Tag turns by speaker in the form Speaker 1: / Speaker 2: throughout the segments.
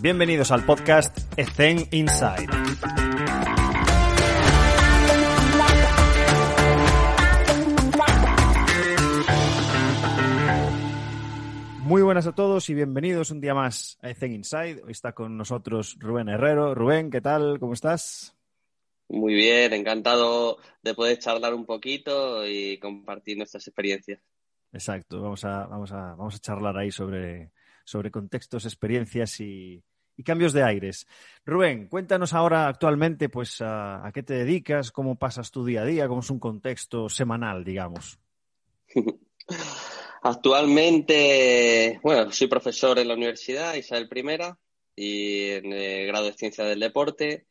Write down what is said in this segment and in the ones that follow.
Speaker 1: Bienvenidos al podcast Ethen Inside. Muy buenas a todos y bienvenidos un día más a Ethen Inside. Hoy está con nosotros Rubén Herrero. Rubén, ¿qué tal? ¿Cómo estás?
Speaker 2: Muy bien, encantado de poder charlar un poquito y compartir nuestras experiencias.
Speaker 1: Exacto, vamos a, vamos a, vamos a charlar ahí sobre, sobre contextos, experiencias y, y cambios de aires. Rubén, cuéntanos ahora actualmente pues a, qué te dedicas, cómo pasas tu día a día, cómo es un contexto semanal, digamos.
Speaker 2: Actualmente, bueno, soy profesor en la Universidad Isabel I y en el grado de Ciencia del Deporte.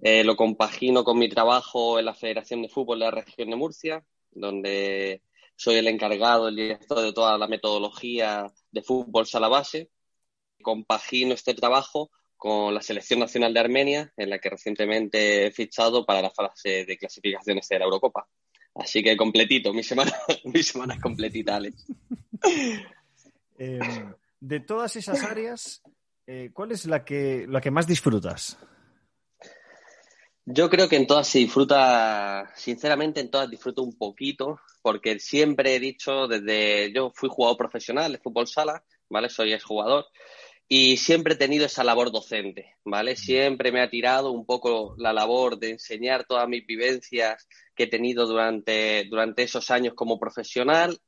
Speaker 2: Eh, lo compagino con mi trabajo en la Federación de Fútbol de la región de Murcia, donde soy el encargado, el director de toda la metodología de fútbol sala base. Compagino este trabajo con la Selección Nacional de Armenia, en la que recientemente he fichado para la fase de clasificaciones de la Eurocopa. Así que completito, mi semana, mi semana es completita, Alex.
Speaker 1: Eh, de todas esas áreas, eh, ¿cuál es la que, la que más disfrutas?
Speaker 2: Yo creo que en todas se disfruta, sinceramente en todas disfruto un poquito, porque siempre he dicho desde, yo fui jugador profesional de fútbol sala, ¿vale? Soy exjugador y siempre he tenido esa labor docente, ¿vale? Siempre me ha tirado un poco la labor de enseñar todas mis vivencias que he tenido durante, durante esos años como profesional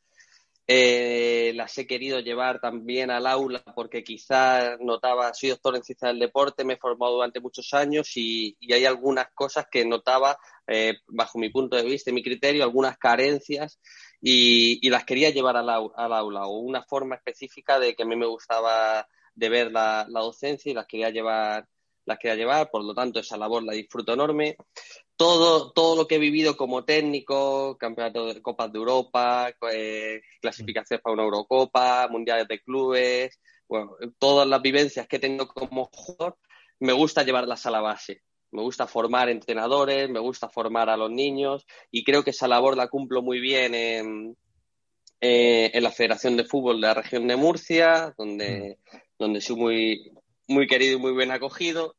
Speaker 2: eh, las he querido llevar también al aula porque quizás notaba, soy doctor en ciencia del deporte, me he formado durante muchos años y, y hay algunas cosas que notaba, eh, bajo mi punto de vista y mi criterio, algunas carencias y, y las quería llevar al, al, aula o una forma específica de que a mí me gustaba de ver la, la docencia y las quería llevar las quería llevar, por lo tanto esa labor la disfruto enorme. Todo, todo lo que he vivido como técnico, campeonato de Copas de Europa, eh, clasificaciones para una Eurocopa, mundiales de clubes, bueno, todas las vivencias que tengo como jugador, me gusta llevarlas a la base. Me gusta formar entrenadores, me gusta formar a los niños y creo que esa labor la cumplo muy bien en, eh, en la Federación de Fútbol de la región de Murcia, donde, donde soy muy, muy querido y muy bien acogido.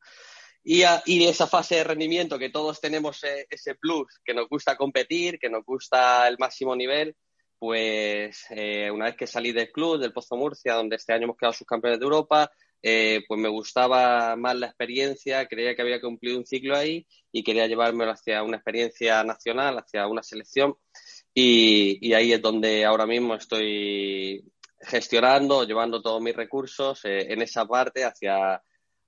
Speaker 2: Y, a, y, esa fase de rendimiento que todos tenemos eh, ese plus, que nos gusta competir, que nos gusta el máximo nivel, pues eh, una vez que salí del club, del Pozo Murcia, donde este año hemos quedado subcampeones de Europa, eh, pues me gustaba más la experiencia, creía que había cumplido un ciclo ahí y quería llevármelo hacia una experiencia nacional, hacia una selección. Y, y ahí es donde ahora mismo estoy gestionando, llevando todos mis recursos eh, en esa parte hacia,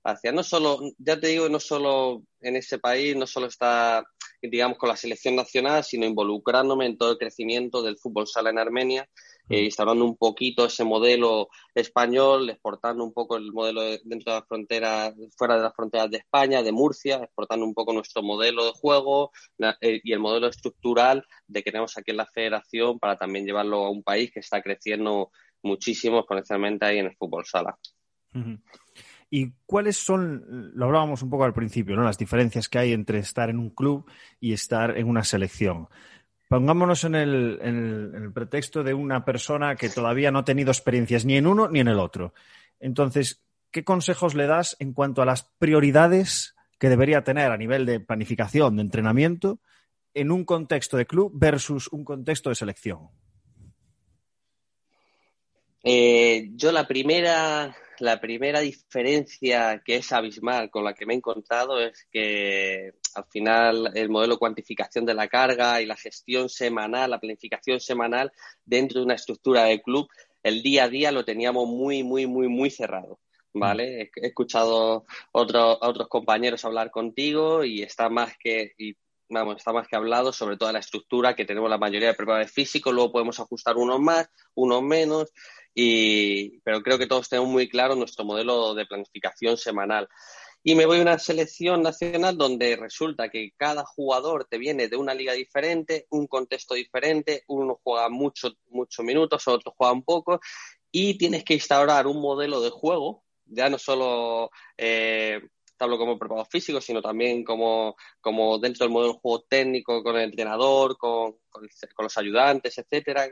Speaker 2: hacia no solo, ya te digo, no solo en ese país, no solo está, digamos, con la selección nacional, sino involucrándome en todo el crecimiento del fútbol sala en Armenia, eh, instaurando un poquito ese modelo español, exportando un poco el modelo de, dentro de las fronteras, fuera de las fronteras de España, de Murcia, exportando un poco nuestro modelo de juego la, eh, y el modelo estructural de que tenemos aquí en la federación para también llevarlo a un país que está creciendo muchísimo, especialmente ahí en el fútbol sala.
Speaker 1: ¿Y cuáles son, lo hablábamos un poco al principio, ¿no? las diferencias que hay entre estar en un club y estar en una selección? Pongámonos en el, en, el, en el, pretexto de una persona que todavía no ha tenido experiencias ni en uno ni en el otro. Entonces, ¿qué consejos le das en cuanto a las prioridades que debería tener a nivel de planificación, de entrenamiento, en un contexto de club versus un contexto de selección?
Speaker 2: Eh, yo la primera, la primera diferencia que es abismal con la que me he encontrado es que al final el modelo de cuantificación de la carga y la gestión semanal, la planificación semanal dentro de una estructura de club, el día a día lo teníamos muy, muy, muy, muy cerrado. ¿Vale? He escuchado otro, a otros compañeros hablar contigo y está más que, y vamos, está más que hablado sobre toda la estructura que tenemos la mayoría de preparadores físicos, luego podemos ajustar unos más, unos menos, y, pero creo que todos tenemos muy claro nuestro modelo de planificación semanal. Y me voy a una selección nacional donde resulta que cada jugador te viene de una liga diferente, un contexto diferente, uno juega muchos mucho minutos, otros juegan poco, y tienes que instaurar un modelo de juego, ya no solo eh, hablo como preparador físico, sino también como, como dentro del modelo de juego técnico, con el entrenador, con, con los ayudantes, etcétera,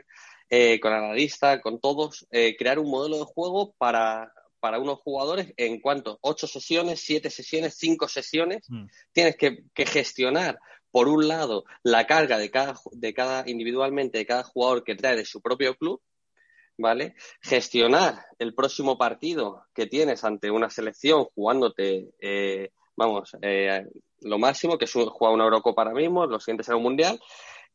Speaker 2: eh, con analistas, con todos, eh, crear un modelo de juego para, para unos jugadores en cuanto ocho sesiones, siete sesiones, cinco sesiones. Mm. Tienes que, gestionar, por un lado, la carga de cada, de cada individualmente de cada jugador que trae de su propio club, ¿vale? Gestionar el próximo partido que tienes ante una selección jugándote, eh, vamos, eh, lo máximo, que es jugar una Eurocopa ahora mismo, lo siguiente será un Mundial,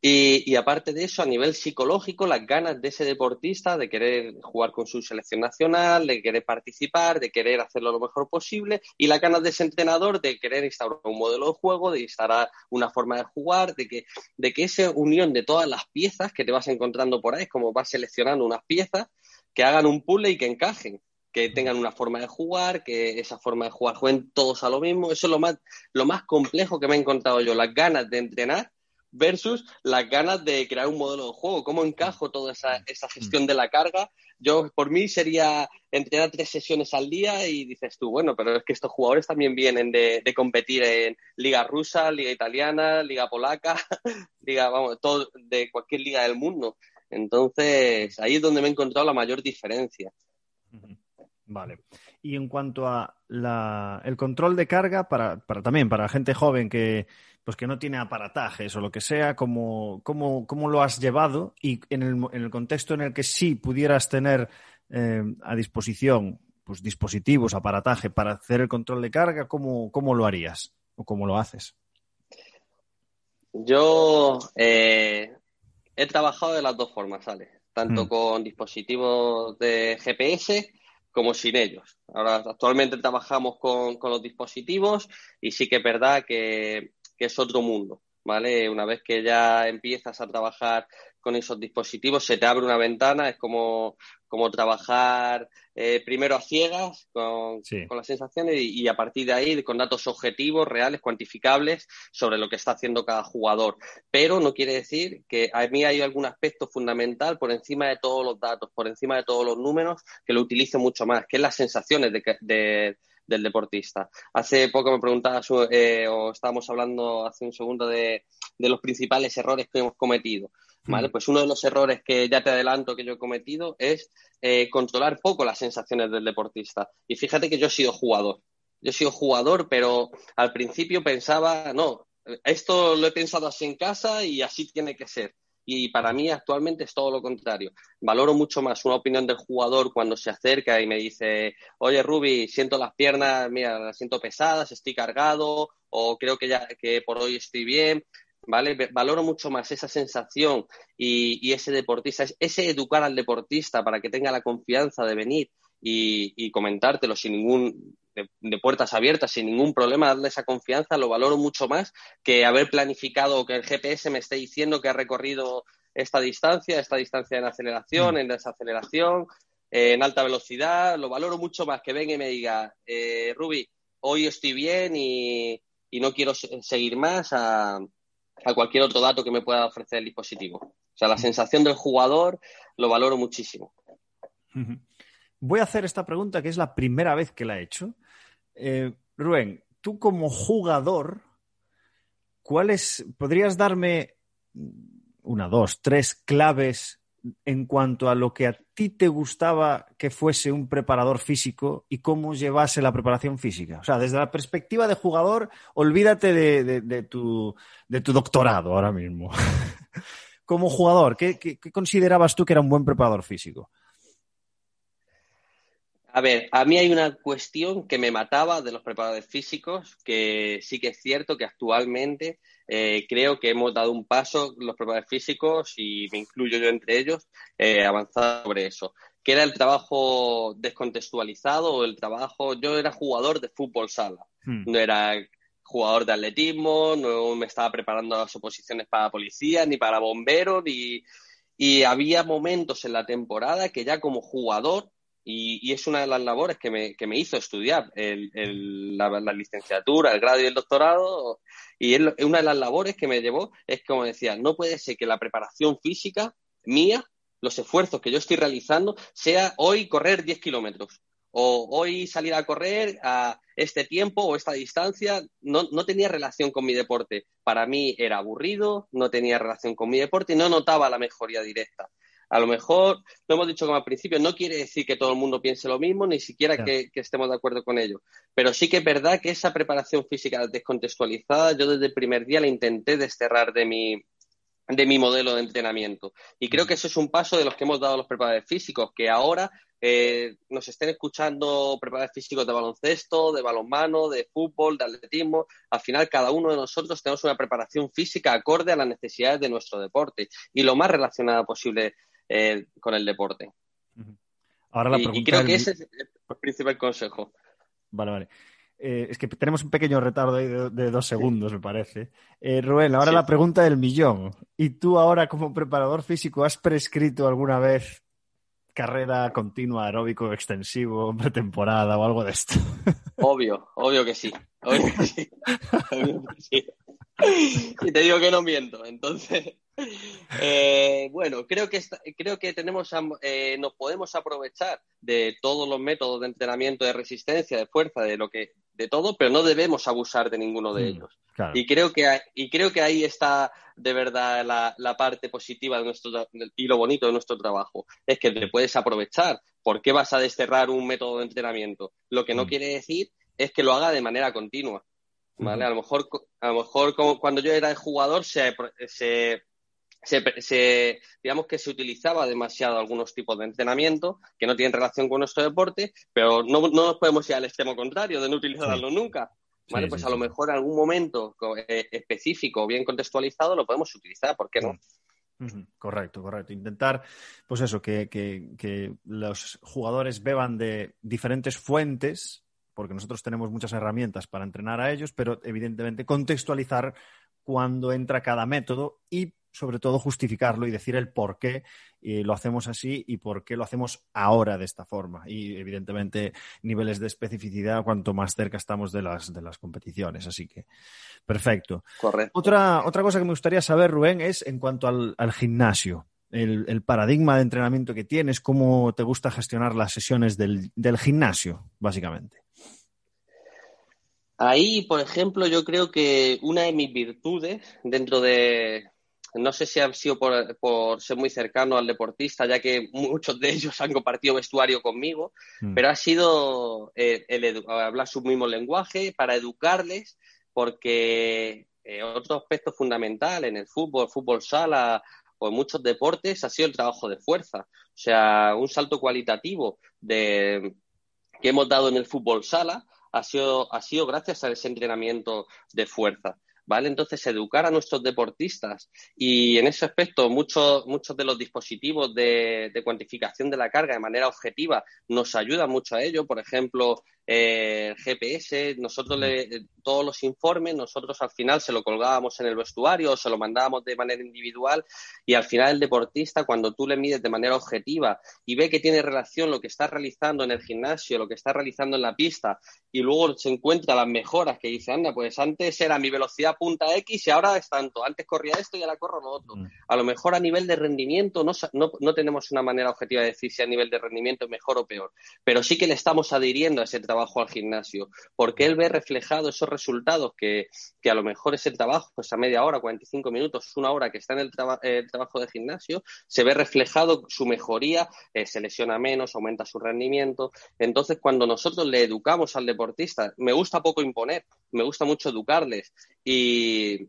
Speaker 2: y, aparte de eso, a nivel psicológico, las ganas de ese deportista de querer jugar con su selección nacional, de querer participar, de querer hacerlo lo mejor posible, y las ganas de ese entrenador de querer instaurar un modelo de juego, de instaurar una forma de jugar, de que, de que esa unión de todas las piezas que te vas encontrando por ahí, es como vas seleccionando unas piezas que hagan un puzzle y que encajen que tengan una forma de jugar, que esa forma de jugar jueguen todos a lo mismo. Eso es lo más, lo más complejo que me he encontrado yo, las ganas de entrenar versus las ganas de crear un modelo de juego. ¿Cómo encajo toda esa, esa gestión de la carga? Yo, por mí, sería entrenar tres sesiones al día y dices tú, bueno, pero es que estos jugadores también vienen de, competir en liga rusa, liga italiana, liga polaca, liga, vamos, todo, de cualquier liga del mundo. Entonces, ahí es donde me he encontrado la mayor diferencia.
Speaker 1: Vale. Y en cuanto a la, el control de carga, para, para también para gente joven que, pues que no tiene aparatajes o lo que sea, ¿cómo, cómo, lo has llevado? Y en el, en el, contexto en el que sí pudieras tener eh, a disposición pues, dispositivos, aparataje para hacer el control de carga, ¿cómo, cómo lo harías o cómo lo haces?
Speaker 2: Yo eh, he trabajado de las dos formas, ¿sale? Tanto mm. con dispositivos de GPS como sin ellos. Ahora, actualmente trabajamos con, con, los dispositivos y sí que es verdad que que es otro mundo, ¿vale? Una vez que ya empiezas a trabajar con esos dispositivos, se te abre una ventana, es como, como trabajar eh, primero a ciegas con, las sensaciones y, a partir de ahí con datos objetivos, reales, cuantificables sobre lo que está haciendo cada jugador. Pero no quiere decir que a mí hay algún aspecto fundamental por encima de todos los datos, por encima de todos los números, que lo utilice mucho más, que es las sensaciones de del deportista. Hace poco me preguntaba, eh, o estábamos hablando hace un segundo de, los principales errores que hemos cometido. ¿Vale? Mm. Pues uno de los errores que ya te adelanto que yo he cometido es eh, controlar poco las sensaciones del deportista. Y fíjate que yo he sido jugador. Yo he sido jugador, pero al principio pensaba, no, esto lo he pensado así en casa y así tiene que ser. Y para mí actualmente es todo lo contrario. Valoro mucho más una opinión del jugador cuando se acerca y me dice, oye Ruby, siento las piernas, mira, las siento pesadas, estoy cargado o creo que ya que por hoy estoy bien. ¿Vale? Valoro mucho más esa sensación y, ese deportista, ese educar al deportista para que tenga la confianza de venir y, y comentártelo sin ningún de, puertas abiertas sin ningún problema, darle esa confianza, lo valoro mucho más que haber planificado que el GPS me esté diciendo que ha recorrido esta distancia, esta distancia en aceleración, mm. en desaceleración, en alta velocidad, lo valoro mucho más que venga y me diga, eh, Ruby, hoy estoy bien y, no quiero seguir más a, a cualquier otro dato que me pueda ofrecer el dispositivo. O sea, la sensación del jugador lo valoro muchísimo.
Speaker 1: Voy a hacer esta pregunta que es la primera vez que la he hecho eh, Rubén, tú como jugador, ¿cuáles podrías darme una, dos, tres claves en cuanto a lo que a ti te gustaba que fuese un preparador físico y cómo llevase la preparación física? O sea, desde la perspectiva de jugador, olvídate de, tu, doctorado ahora mismo. como jugador, ¿qué considerabas tú que era un buen preparador físico?
Speaker 2: A ver, a mí hay una cuestión que me mataba de los preparadores físicos, que sí que es cierto que actualmente eh, creo que hemos dado un paso los preparadores físicos, y me incluyo yo entre ellos, eh, avanzar sobre eso, que era el trabajo descontextualizado o el trabajo, yo era jugador de fútbol sala, hmm. no era jugador de atletismo, no me estaba preparando las oposiciones para policía, ni para bomberos, ni... y había momentos en la temporada que ya como jugador y, es una de las labores que me, que me hizo estudiar la, licenciatura, el grado y el doctorado. Y una de las labores que me llevó es, como decía, no puede ser que la preparación física mía, los esfuerzos que yo estoy realizando, sea hoy correr 10 kilómetros o hoy salir a correr a este tiempo o esta distancia. No, no tenía relación con mi deporte. Para mí era aburrido, no tenía relación con mi deporte y no notaba la mejoría directa. A lo mejor, lo hemos dicho como al principio, no quiere decir que todo el mundo piense lo mismo, ni siquiera que, estemos de acuerdo con ello. Pero sí que es verdad que esa preparación física descontextualizada, yo desde el primer día la intenté desterrar de mi, de mi modelo de entrenamiento. Y creo que eso es un paso de los que hemos dado los preparadores físicos, que ahora eh, nos estén escuchando preparadores físicos de baloncesto, de balonmano, de fútbol, de atletismo. Al final, cada uno de nosotros tenemos una preparación física acorde a las necesidades de nuestro deporte y lo más relacionada posible eh, con el deporte. Ahora la y, creo que ese es el principal consejo.
Speaker 1: Vale, vale. Eh, es que tenemos un pequeño retardo ahí de, dos segundos, me parece. Eh, Rubén, ahora la pregunta del millón. ¿Y tú ahora como preparador físico has prescrito alguna vez carrera continua, aeróbico extensivo, pretemporada o algo de esto?
Speaker 2: Obvio, obvio que sí. Obvio que sí. Obvio que sí. Y te digo que no miento. Entonces, eh, bueno, creo que, creo que tenemos, eh, nos podemos aprovechar de todos los métodos de entrenamiento de resistencia, de fuerza, de lo que, de todo, pero no debemos abusar de ninguno de mm, ellos. Y creo que y creo que ahí está de verdad la, parte positiva de nuestro y lo bonito de nuestro trabajo es que te puedes aprovechar. ¿Por qué vas a desterrar un método de entrenamiento? Lo que no mm. quiere decir es que lo haga de manera continua. ¿Vale? A lo mejor, a lo mejor cuando yo era jugador se, se se, digamos que se utilizaba demasiado algunos tipos de entrenamiento que no tienen relación con nuestro deporte, pero no, no nos podemos ir al extremo contrario de no utilizarlo nunca. ¿vale? pues a lo mejor en algún momento eh, específico, bien contextualizado, lo podemos utilizar, ¿por qué no?
Speaker 1: Correcto, correcto. Intentar, pues eso, que, que, los jugadores beban de diferentes fuentes, porque nosotros tenemos muchas herramientas para entrenar a ellos, pero evidentemente contextualizar cuándo entra cada método y sobre todo justificarlo y decir el por qué lo hacemos así y por qué lo hacemos ahora de esta forma. Y evidentemente niveles de especificidad cuanto más cerca estamos de las, de las competiciones. Así que, perfecto.
Speaker 2: Correcto.
Speaker 1: Otra, otra cosa que me gustaría saber, Rubén, es en cuanto al, gimnasio. El, paradigma de entrenamiento que tienes, cómo te gusta gestionar las sesiones del, del gimnasio, básicamente.
Speaker 2: Ahí, por ejemplo, yo creo que una de mis virtudes dentro de, no sé si han sido por, ser muy cercano al deportista, ya que muchos de ellos han compartido vestuario conmigo, mm. pero ha sido eh, el, hablar su mismo lenguaje para educarles, porque eh, otro aspecto fundamental en el fútbol, fútbol sala o en muchos deportes ha sido el trabajo de fuerza. O sea, un salto cualitativo de, que hemos dado en el fútbol sala ha sido, ha sido gracias a ese entrenamiento de fuerza. ¿Vale? Entonces, educar a nuestros deportistas y en ese aspecto muchos, muchos de los dispositivos de, de, cuantificación de la carga de manera objetiva nos ayudan mucho a ello. Por ejemplo, eh, GPS, nosotros le, todos los informes, nosotros al final se lo colgábamos en el vestuario o se lo mandábamos de manera individual y al final el deportista, cuando tú le mides de manera objetiva y ve que tiene relación lo que está realizando en el gimnasio, lo que está realizando en la pista y luego se encuentra las mejoras que dice, anda, pues antes era mi velocidad punta X y ahora es tanto, antes corría esto y ahora corro lo otro. Mm. A lo mejor a nivel de rendimiento no, no, no tenemos una manera objetiva de decir si a nivel de rendimiento es mejor o peor, pero sí que le estamos adhiriendo a ese trabajo trabajo al gimnasio, porque él ve reflejado esos resultados que, que a lo mejor ese trabajo, pues a media hora, 45 minutos, una hora que está en el, trabajo de gimnasio, se ve reflejado su mejoría, eh, se lesiona menos, aumenta su rendimiento. Entonces, cuando nosotros le educamos al deportista, me gusta poco imponer, me gusta mucho educarles y,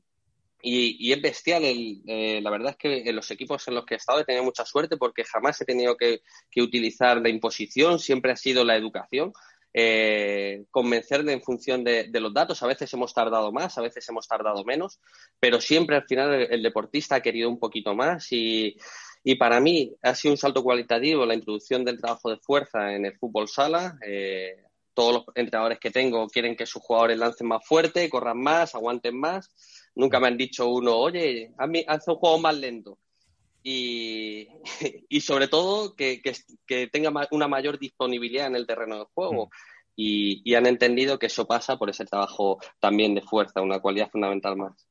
Speaker 2: y, es bestial. Eh, la verdad es que en los equipos en los que he estado he tenido mucha suerte porque jamás he tenido que, utilizar la imposición, siempre ha sido la educación eh, convencerle en función de, los datos. A veces hemos tardado más, a veces hemos tardado menos, pero siempre al final el, deportista ha querido un poquito más y, para mí ha sido un salto cualitativo la introducción del trabajo de fuerza en el fútbol sala. Eh, todos los entrenadores que tengo quieren que sus jugadores lancen más fuerte, corran más, aguanten más. Nunca me han dicho uno, oye, haz un juego más lento. Y, y, sobre todo que, que, tenga una mayor disponibilidad en el terreno de juego. Mm. Y, y, han entendido que eso pasa por ese trabajo también de fuerza, una cualidad fundamental más.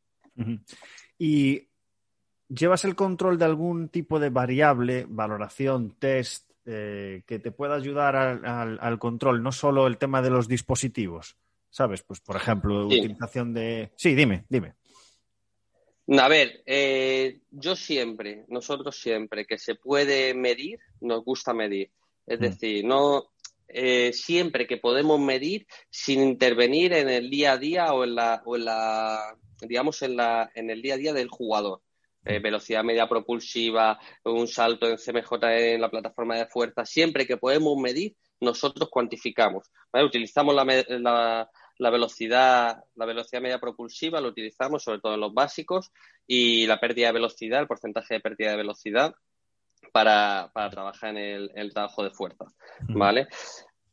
Speaker 1: ¿Y llevas el control de algún tipo de variable, valoración, test, eh, que te pueda ayudar al, al, control, no solo el tema de los dispositivos? ¿Sabes? Pues, por ejemplo, utilización de... Sí, dime, dime.
Speaker 2: A ver, eh, yo siempre, nosotros siempre que se puede medir, nos gusta medir. Es mm. decir, no eh, siempre que podemos medir sin intervenir en el día a día o en la, o en la digamos, en, la, en el día a día del jugador. Eh, mm. velocidad media propulsiva, un salto en CMJ en la plataforma de fuerza, siempre que podemos medir, nosotros cuantificamos. Utilizamos la, la velocidad, la velocidad media propulsiva lo utilizamos sobre todo en los básicos y la pérdida de velocidad, el porcentaje de pérdida de velocidad para, trabajar en el, trabajo de fuerza, ¿vale?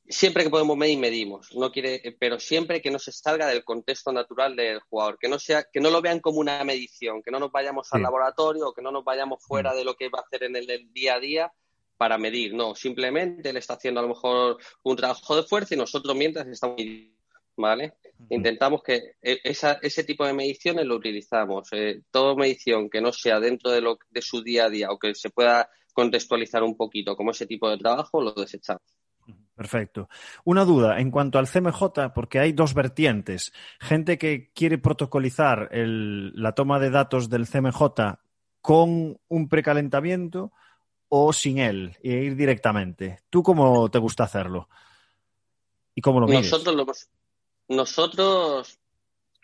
Speaker 2: Siempre que podemos medir, medimos, no quiere, pero siempre que no se salga del contexto natural del jugador, que no sea, que no lo vean como una medición, que no nos vayamos al laboratorio o que no nos vayamos fuera de lo que va a hacer en el, día a día para medir, no, simplemente él está haciendo a lo mejor un trabajo de fuerza y nosotros mientras estamos ¿vale? Intentamos que e, ese tipo de mediciones lo utilizamos. Eh, toda medición que no sea dentro de, lo, de su día a día o que se pueda contextualizar un poquito como ese tipo de trabajo, lo desechamos.
Speaker 1: Perfecto. Una duda en cuanto al CMJ, porque hay dos vertientes. Gente que quiere protocolizar la toma de datos del CMJ con un precalentamiento o sin él e ir directamente. ¿Tú cómo te gusta hacerlo? ¿Y cómo lo mides?
Speaker 2: Nosotros lo hemos, nosotros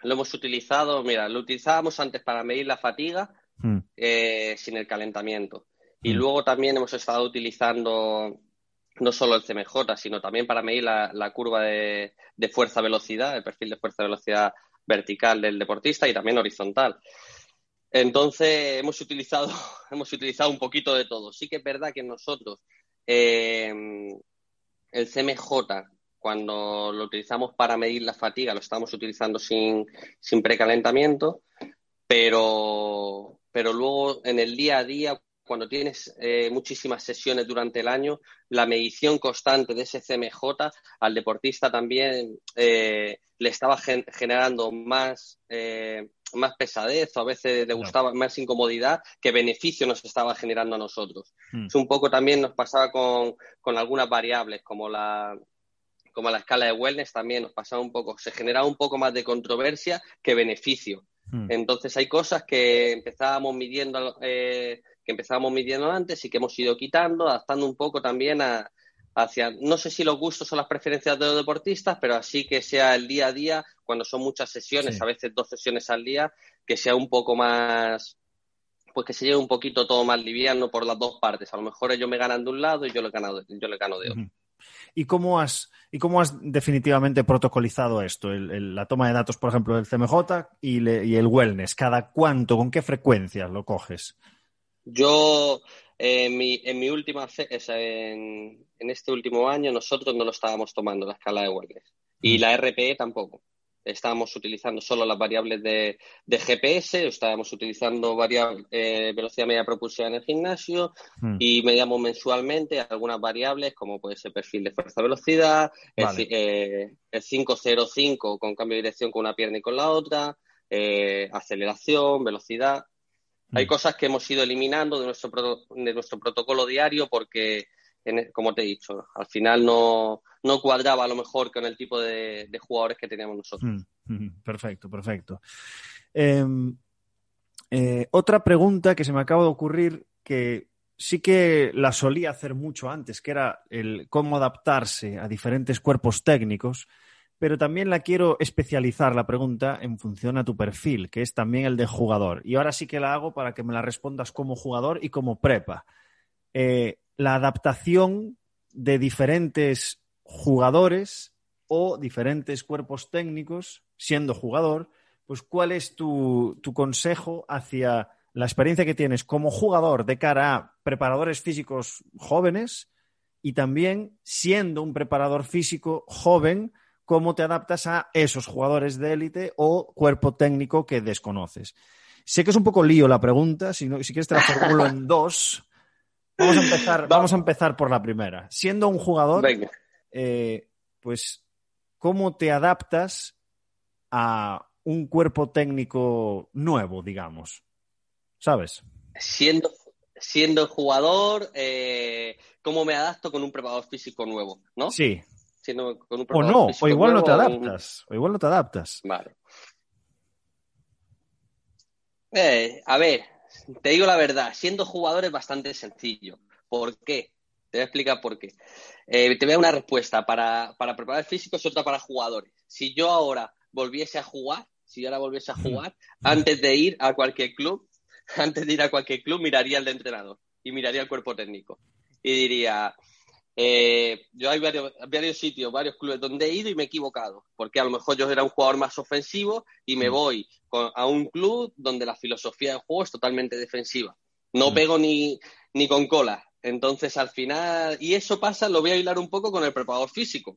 Speaker 2: lo hemos utilizado, mira, lo utilizábamos antes para medir la fatiga hmm. eh, sin el calentamiento. Y hmm. luego también hemos estado utilizando no solo el CMJ, sino también para medir la, curva de, fuerza-velocidad, el perfil de fuerza-velocidad vertical del deportista y también horizontal. Entonces hemos utilizado, hemos utilizado un poquito de todo. Sí que es verdad que nosotros eh, el CMJ cuando lo utilizamos para medir la fatiga, lo estamos utilizando sin, precalentamiento, pero, pero luego en el día a día, cuando tienes eh, muchísimas sesiones durante el año, la medición constante de ese CMJ al deportista también eh, le estaba generando más, eh, más pesadez o a veces le gustaba más incomodidad que beneficio nos estaba generando a nosotros. Hmm. Es un poco también nos pasaba con, con algunas variables como la, como la escala de wellness también nos pasaba un poco, se generaba un poco más de controversia que beneficio. Hmm. Entonces hay cosas que empezábamos midiendo, eh, que empezábamos midiendo antes y que hemos ido quitando, adaptando un poco también a, hacia, no sé si los gustos o las preferencias de los deportistas, pero así que sea el día a día, cuando son muchas sesiones, a veces dos sesiones al día, que sea un poco más, pues que se lleve un poquito todo más liviano por las dos partes. A lo mejor ellos me ganan de un lado y yo le gano, yo le gano de otro.
Speaker 1: ¿Y cómo has, y cómo has definitivamente protocolizado esto? la toma de datos, por ejemplo, del CMJ y, el wellness. ¿Cada cuánto, con qué frecuencia lo coges?
Speaker 2: Yo, en mi, en mi última, en, en, este último año, nosotros no lo estábamos tomando la escala de wellness. Y mm. la RPE tampoco estábamos utilizando solo las variables de, GPS, estábamos utilizando variable, eh, velocidad media propulsiva en el gimnasio hmm. y medíamos mensualmente algunas variables como puede ser perfil de fuerza-velocidad, el, 505 eh, con cambio de dirección con una pierna y con la otra, eh, aceleración, velocidad. Hay hmm. cosas que hemos ido eliminando de nuestro, de nuestro protocolo diario porque como te he dicho, al final no, cuadraba a lo mejor con el tipo de, jugadores que teníamos nosotros.
Speaker 1: Mm, mm, perfecto, perfecto. Em, eh, otra pregunta que se me acaba de ocurrir que sí que la solía hacer mucho antes, que era el cómo adaptarse a diferentes cuerpos técnicos, pero también la quiero especializar la pregunta en función a tu perfil, que es también el de jugador. Y ahora sí que la hago para que me la respondas como jugador y como prepa. Eh, la adaptación de diferentes jugadores o diferentes cuerpos técnicos, siendo jugador, pues cuál es tu, consejo hacia la experiencia que tienes como jugador de cara a preparadores físicos jóvenes y también siendo un preparador físico joven, cómo te adaptas a esos jugadores de élite o cuerpo técnico que desconoces. Sé que es un poco lío la pregunta, si, si quieres te la formulo en dos, Vamos a empezar, vamos a empezar por la primera. Siendo un jugador, eh, pues, ¿cómo te adaptas a un cuerpo técnico nuevo, digamos? ¿Sabes?
Speaker 2: Siendo, siendo jugador, eh, ¿cómo me adapto con un preparador físico nuevo? ¿No?
Speaker 1: Sí. o no, o igual no te adaptas. O igual no te adaptas.
Speaker 2: Vale. Eh, a ver, te digo la verdad, siendo jugador es bastante sencillo. ¿Por qué? Te voy a explicar por qué. Eh, te voy a dar una respuesta. Para, para preparar físico es otra para jugadores. Si yo ahora volviese a jugar, si yo ahora volviese a jugar, antes de ir a cualquier club, antes de ir a cualquier club, miraría al de entrenador y miraría al cuerpo técnico. Y diría, eh, yo hay varios, varios sitios, varios clubes donde he ido y me he equivocado, porque a lo mejor yo era un jugador más ofensivo y me mm. voy a un club donde la filosofía de juego es totalmente defensiva. No mm. pego ni, ni con cola. Entonces, al final, y eso pasa, lo voy a hilar un poco con el preparador físico.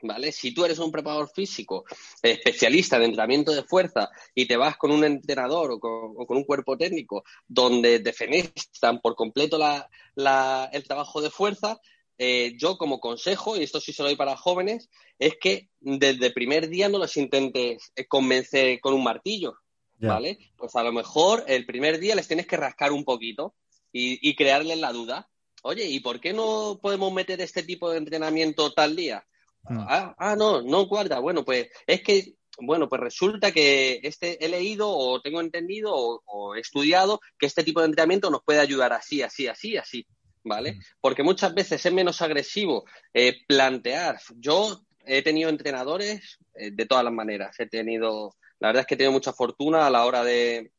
Speaker 2: ¿Vale? Si tú eres un preparador físico especialista en entrenamiento de fuerza y te vas con un entrenador o con, un cuerpo técnico donde defenestran por completo el trabajo de fuerza, eh, yo como consejo, y esto sí se lo doy para jóvenes, es que desde el primer día no los intentes eh, convencer con un martillo, ¿vale? Pues a lo mejor el primer día les tienes que rascar un poquito y, crearles la duda. Oye, ¿y por qué no podemos meter este tipo de entrenamiento tal día? Mm. Ah, ah, no, no guarda. Bueno, pues es que, bueno, pues resulta que este he leído o tengo entendido o he estudiado que este tipo de entrenamiento nos puede ayudar así, así, así, así. ¿Vale? Porque muchas veces es menos agresivo eh, plantear. Yo he tenido entrenadores eh, de todas las maneras. He tenido, la verdad es que he tenido mucha fortuna a la hora de,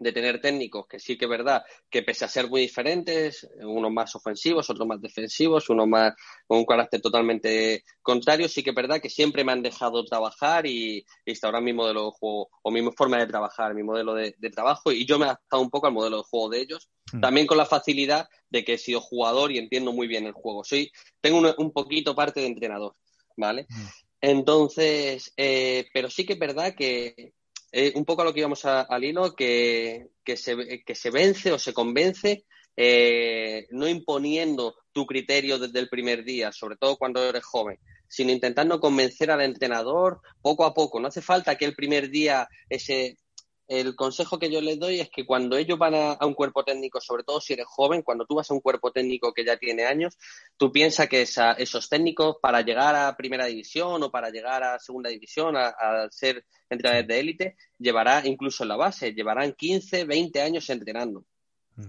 Speaker 2: de tener técnicos que sí que es verdad que pese a ser muy diferentes, unos más ofensivos, otros más defensivos, unos más con un carácter totalmente contrario, sí que es verdad que siempre me han dejado trabajar y, instaurar mi modelo de juego o mi forma de trabajar, mi modelo de, trabajo y yo me he adaptado un poco al modelo de juego de ellos, hmm. también con la facilidad de que he sido jugador y entiendo muy bien el juego. Soy, tengo un, poquito parte de entrenador, ¿vale? Hmm. Entonces, eh, pero sí que es verdad que, eh, un poco a lo que íbamos al hilo, que, que, se, que se vence o se convence eh, no imponiendo tu criterio desde el primer día, sobre todo cuando eres joven, sino intentando convencer al entrenador poco a poco. No hace falta que el primer día ese, el consejo que yo les doy es que cuando ellos van a, un cuerpo técnico, sobre todo si eres joven, cuando tú vas a un cuerpo técnico que ya tiene años, tú piensas que esos técnicos para llegar a primera división o para llegar a segunda división, a, ser entrenadores de élite, llevará incluso en la base, llevarán 15, 20 años entrenando.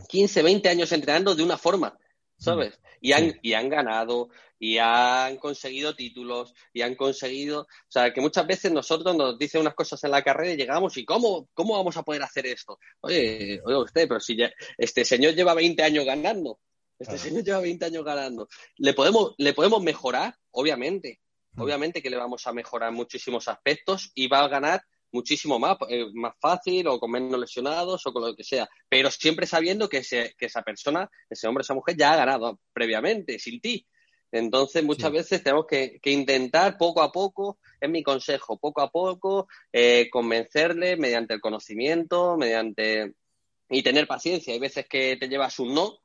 Speaker 2: 15, mm. 20 años entrenando de una forma, ¿sabes? Y han, y han ganado, y han conseguido títulos, y han conseguido. O sea, que muchas veces nosotros nos dicen unas cosas en la carrera y llegamos, ¿y cómo, cómo vamos a poder hacer esto? Oye, oye usted, pero si este señor lleva 20 años ganando, este señor lleva 20 años ganando. ¿Le podemos, ¿Le podemos mejorar? Obviamente. Mm. Obviamente que le vamos a mejorar muchísimos aspectos y va a ganar muchísimo más, eh, más fácil o con menos lesionados o con lo que sea, pero siempre sabiendo que, que esa persona, ese hombre, esa mujer ya ha ganado previamente, sin ti. Entonces, muchas veces tenemos que, intentar poco a poco, es mi consejo, poco a poco, eh, convencerle mediante el conocimiento, mediante. y tener paciencia. Hay veces que te llevas un no,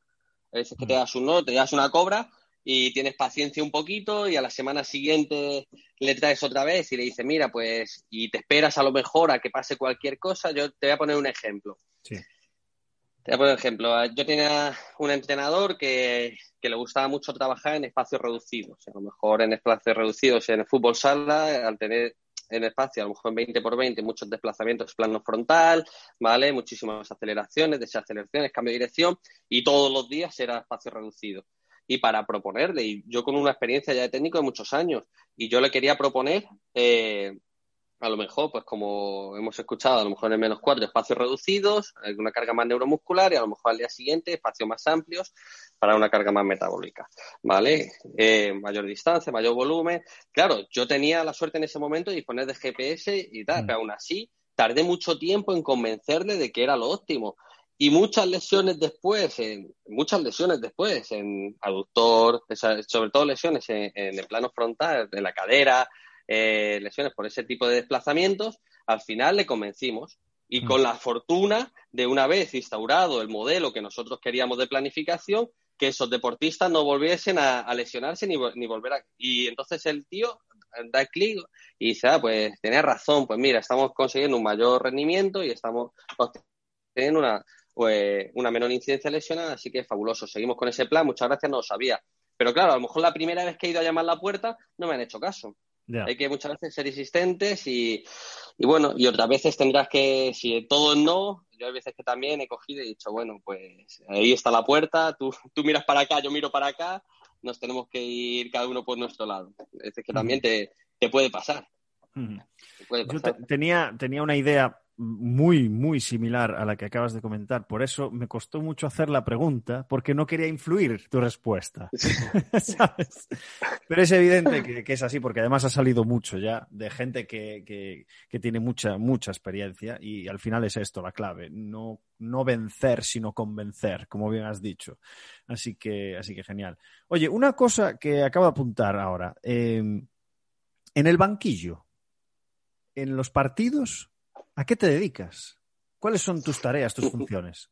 Speaker 2: hay veces que te das mm. un no, te llevas una cobra y tienes paciencia un poquito y a la semana siguiente le traes otra vez y le dices, mira, pues, y te esperas a lo mejor a que pase cualquier cosa. Yo te voy a poner un ejemplo. Sí. Te voy a poner un ejemplo. Yo tenía un entrenador que, le gustaba mucho trabajar en espacios reducidos. A lo mejor en espacios reducidos en el fútbol sala, al tener en espacio, a lo mejor en 20 por 20, muchos desplazamientos plano frontal, ¿vale? Muchísimas aceleraciones, desaceleraciones, cambio de dirección y todos los días era espacio reducido y para proponerle. Y yo con una experiencia ya de técnico de muchos años, y yo le quería proponer, eh, a lo mejor, pues como hemos escuchado, a lo mejor en menos cuatro espacios reducidos, una carga más neuromuscular y a lo mejor al día siguiente espacios más amplios para una carga más metabólica, ¿vale? Eh, mayor distancia, mayor volumen. Claro, yo tenía la suerte en ese momento de disponer de GPS y tal, mm. pero aún así tardé mucho tiempo en convencerle de que era lo óptimo y muchas lesiones después, en, muchas lesiones después, en aductor, sobre todo lesiones en, el plano frontal, de la cadera, eh, lesiones por ese tipo de desplazamientos, al final le convencimos. Y con la fortuna de una vez instaurado el modelo que nosotros queríamos de planificación, que esos deportistas no volviesen a, lesionarse ni, ni, volver a... Y entonces el tío da clic y dice, ah, pues tenía razón, pues mira, estamos consiguiendo un mayor rendimiento y estamos teniendo una, pues una menor incidencia lesionada, así que es fabuloso. Seguimos con ese plan, muchas gracias, no lo sabía. Pero claro, a lo mejor la primera vez que he ido a llamar a la puerta no me han hecho caso. Hay que muchas veces ser insistentes y, y, bueno, y otras veces tendrás que, si todo no, yo hay veces que también he cogido y he dicho, bueno, pues ahí está la puerta, tú, tú miras para acá, yo miro para acá, nos tenemos que ir cada uno por nuestro lado. Es que también te, te puede pasar.
Speaker 1: Yo tenía, tenía una idea muy, muy similar a la que acabas de comentar. Por eso me costó mucho hacer la pregunta, porque no quería influir tu respuesta. ¿Sabes? Pero es evidente que, es así, porque además ha salido mucho ya de gente que, tiene mucha, mucha experiencia y al final es esto la clave. No, no vencer, sino convencer, como bien has dicho. Así que, así que genial. Oye, una cosa que acabo de apuntar ahora. Eh, en el banquillo, en los partidos, ¿a qué te dedicas? ¿Cuáles son tus tareas, tus funciones?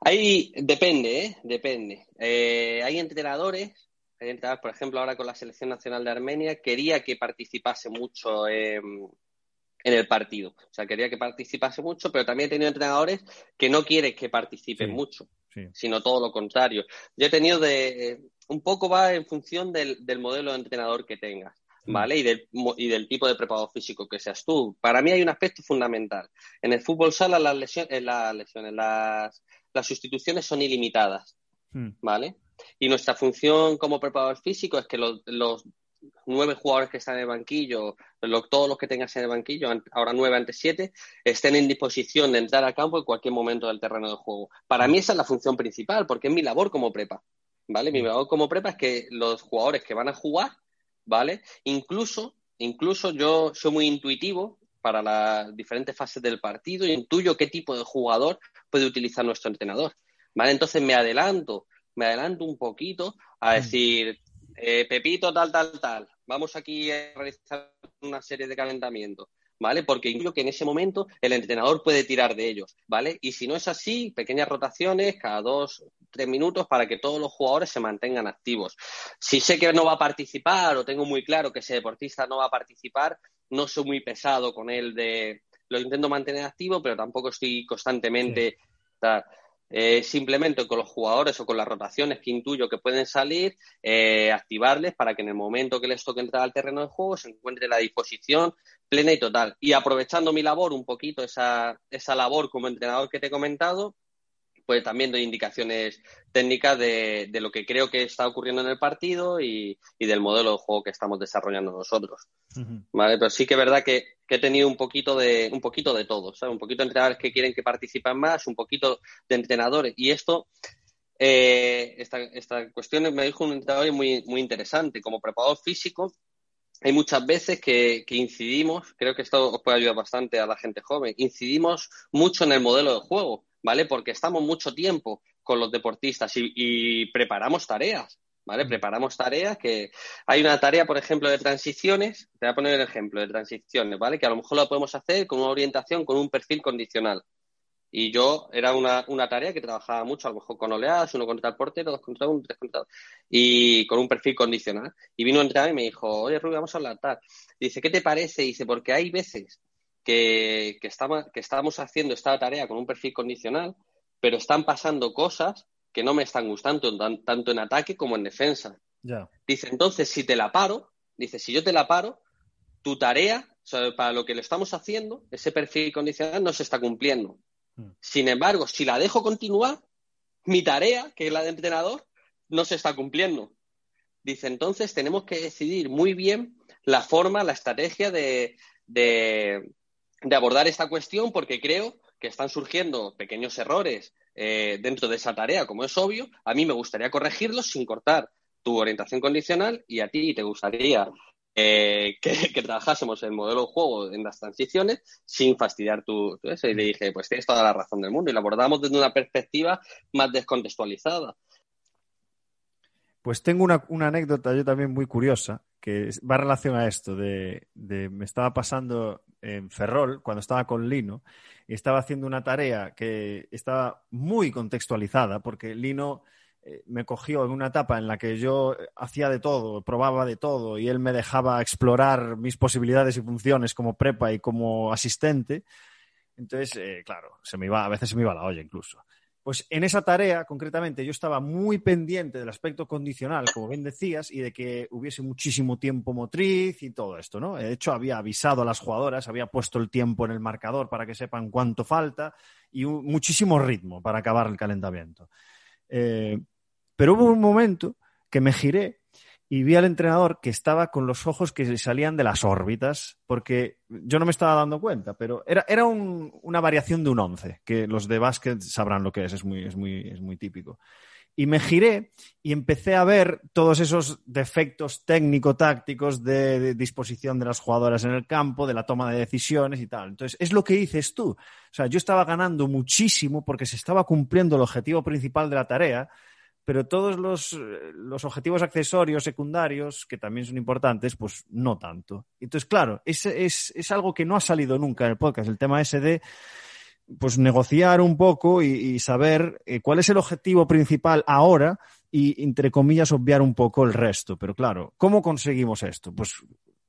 Speaker 2: Ahí depende, ¿eh? depende. Eh, hay entrenadores, hay entrenadores, por ejemplo, ahora con la Selección Nacional de Armenia, quería que participase mucho en el partido. O sea, quería que participase mucho, pero también he tenido entrenadores que no quieren que participen mucho, sino todo lo contrario. Yo he tenido de. Un poco va en función del, del modelo de entrenador que tengas. ¿Vale? Y del, y del tipo de preparado físico que seas tú. Para mí hay un aspecto fundamental. En el fútbol sala las lesiones, eh, las, lesiones las, las, sustituciones son ilimitadas, hmm. ¿vale? Y nuestra función como preparador físico es que los, los nueve jugadores que están en el banquillo, todos los que tengas en el banquillo, ahora nueve antes siete, estén en disposición de entrar al campo en cualquier momento del terreno de juego. Para mí esa es la función principal, porque es mi labor como prepa. ¿Vale? Mi hmm. labor como prepa es que los jugadores que van a jugar ¿vale? Incluso, incluso yo soy muy intuitivo para las diferentes fases del partido y intuyo qué tipo de jugador puede utilizar nuestro entrenador, ¿vale? Entonces me adelanto, me adelanto un poquito a mm. decir, eh, Pepito, tal, tal, tal, vamos aquí a realizar una serie de calentamientos. ¿vale? Porque incluyo que en ese momento el entrenador puede tirar de ellos, ¿vale? Y si no es así, pequeñas rotaciones cada dos, tres minutos para que todos los jugadores se mantengan activos. Si sé que no va a participar o tengo muy claro que ese deportista no va a participar, no soy muy pesado con él de lo intento mantener activo, pero tampoco estoy constantemente eh, simplemente con los jugadores o con las rotaciones que intuyo que pueden salir, eh, activarles para que en el momento que les toque entrar al terreno de juego se encuentre la disposición plena y total. Y aprovechando mi labor un poquito, esa, esa labor como entrenador que te he comentado, pues también doy indicaciones técnicas de, lo que creo que está ocurriendo en el partido y, del modelo de juego que estamos desarrollando nosotros. ¿Vale? Pero sí que es verdad que, he tenido un poquito de, un poquito de todo, ¿sabes? Un poquito de entrenadores que quieren que participen más, un poquito de entrenadores. Y esto, eh, esta, esta cuestión me dijo un entrenador muy, muy interesante. Como preparador físico, hay muchas veces que, que, incidimos, creo que esto os puede ayudar bastante a la gente joven, incidimos mucho en el modelo de juego. ¿Vale? Porque estamos mucho tiempo con los deportistas y, preparamos tareas, ¿vale? Preparamos tareas que hay una tarea, por ejemplo, de transiciones, te voy a poner el ejemplo de transiciones, ¿vale? Que a lo mejor lo podemos hacer con una orientación, con un perfil condicional. Y yo era una, tarea que trabajaba mucho, a lo mejor con oleadas, uno contra el portero, dos contra uno, tres contra dos, y con un perfil condicional. Y vino a entrar y me dijo, oye, Rubio, vamos a hablar tal. dice, ¿qué te parece? dice, porque hay veces que, que, estamos, que estamos haciendo esta tarea con un perfil condicional, pero están pasando cosas que no me están gustando, tanto en ataque como en defensa. Dice, entonces, si te la paro, dice, si yo te la paro, tu tarea, para lo que le estamos haciendo, ese perfil condicional no se está cumpliendo. Hmm. Sin embargo, si la dejo continuar, mi tarea, que es la de entrenador, no se está cumpliendo. Dice, entonces tenemos que decidir muy bien la forma, la estrategia de, de abordar esta cuestión porque creo que están surgiendo pequeños errores eh, dentro de esa tarea, como es obvio. A mí me gustaría corregirlos sin cortar tu orientación condicional y a ti te gustaría eh, que, trabajásemos el modelo de juego en las transiciones sin fastidiar tu, eso. Y le dije, pues tienes toda la razón del mundo y lo abordamos desde una perspectiva más descontextualizada.
Speaker 1: Pues tengo una, anécdota yo también muy curiosa que va en relación a esto de, me estaba pasando en Ferrol cuando estaba con Lino y estaba haciendo una tarea que estaba muy contextualizada porque Lino eh, me cogió en una etapa en la que yo hacía de todo, probaba de todo y él me dejaba explorar mis posibilidades y funciones como prepa y como asistente. Entonces, eh, claro, se me iba, a veces se me iba la olla incluso. Pues en esa tarea, concretamente, yo estaba muy pendiente del aspecto condicional, como bien decías, y de que hubiese muchísimo tiempo motriz y todo esto, ¿no? De hecho, había avisado a las jugadoras, había puesto el tiempo en el marcador para que sepan cuánto falta y muchísimo ritmo para acabar el calentamiento. Eh, pero hubo un momento que me giré y vi al entrenador que estaba con los ojos que salían de las órbitas, porque yo no me estaba dando cuenta, pero era, era una variación de un 11, que los de básquet sabrán lo que es, es muy, es muy, es muy típico. Y me giré y empecé a ver todos esos defectos técnico-tácticos de, disposición de las jugadoras en el campo, de la toma de decisiones y tal. Entonces, es lo que dices tú. O sea, yo estaba ganando muchísimo porque se estaba cumpliendo el objetivo principal de la tarea, pero todos los, los, objetivos accesorios, secundarios, que también son importantes, pues no tanto. Entonces, claro, es, es, es algo que no ha salido nunca en el podcast, el tema ese de pues negociar un poco y, y saber eh, cuál es el objetivo principal ahora y, entre comillas, obviar un poco el resto. Pero claro, ¿cómo conseguimos esto? Pues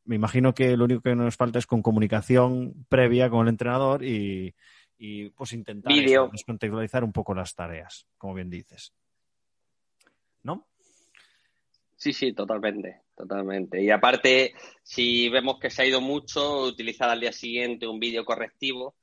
Speaker 1: me imagino que lo único que nos falta es con comunicación previa con el entrenador y, y pues intentar descontextualizar un poco las tareas, como bien dices. ¿no?
Speaker 2: Sí, sí, totalmente, totalmente. Y aparte, si vemos que se ha ido mucho, utilizar al día siguiente un vídeo correctivo,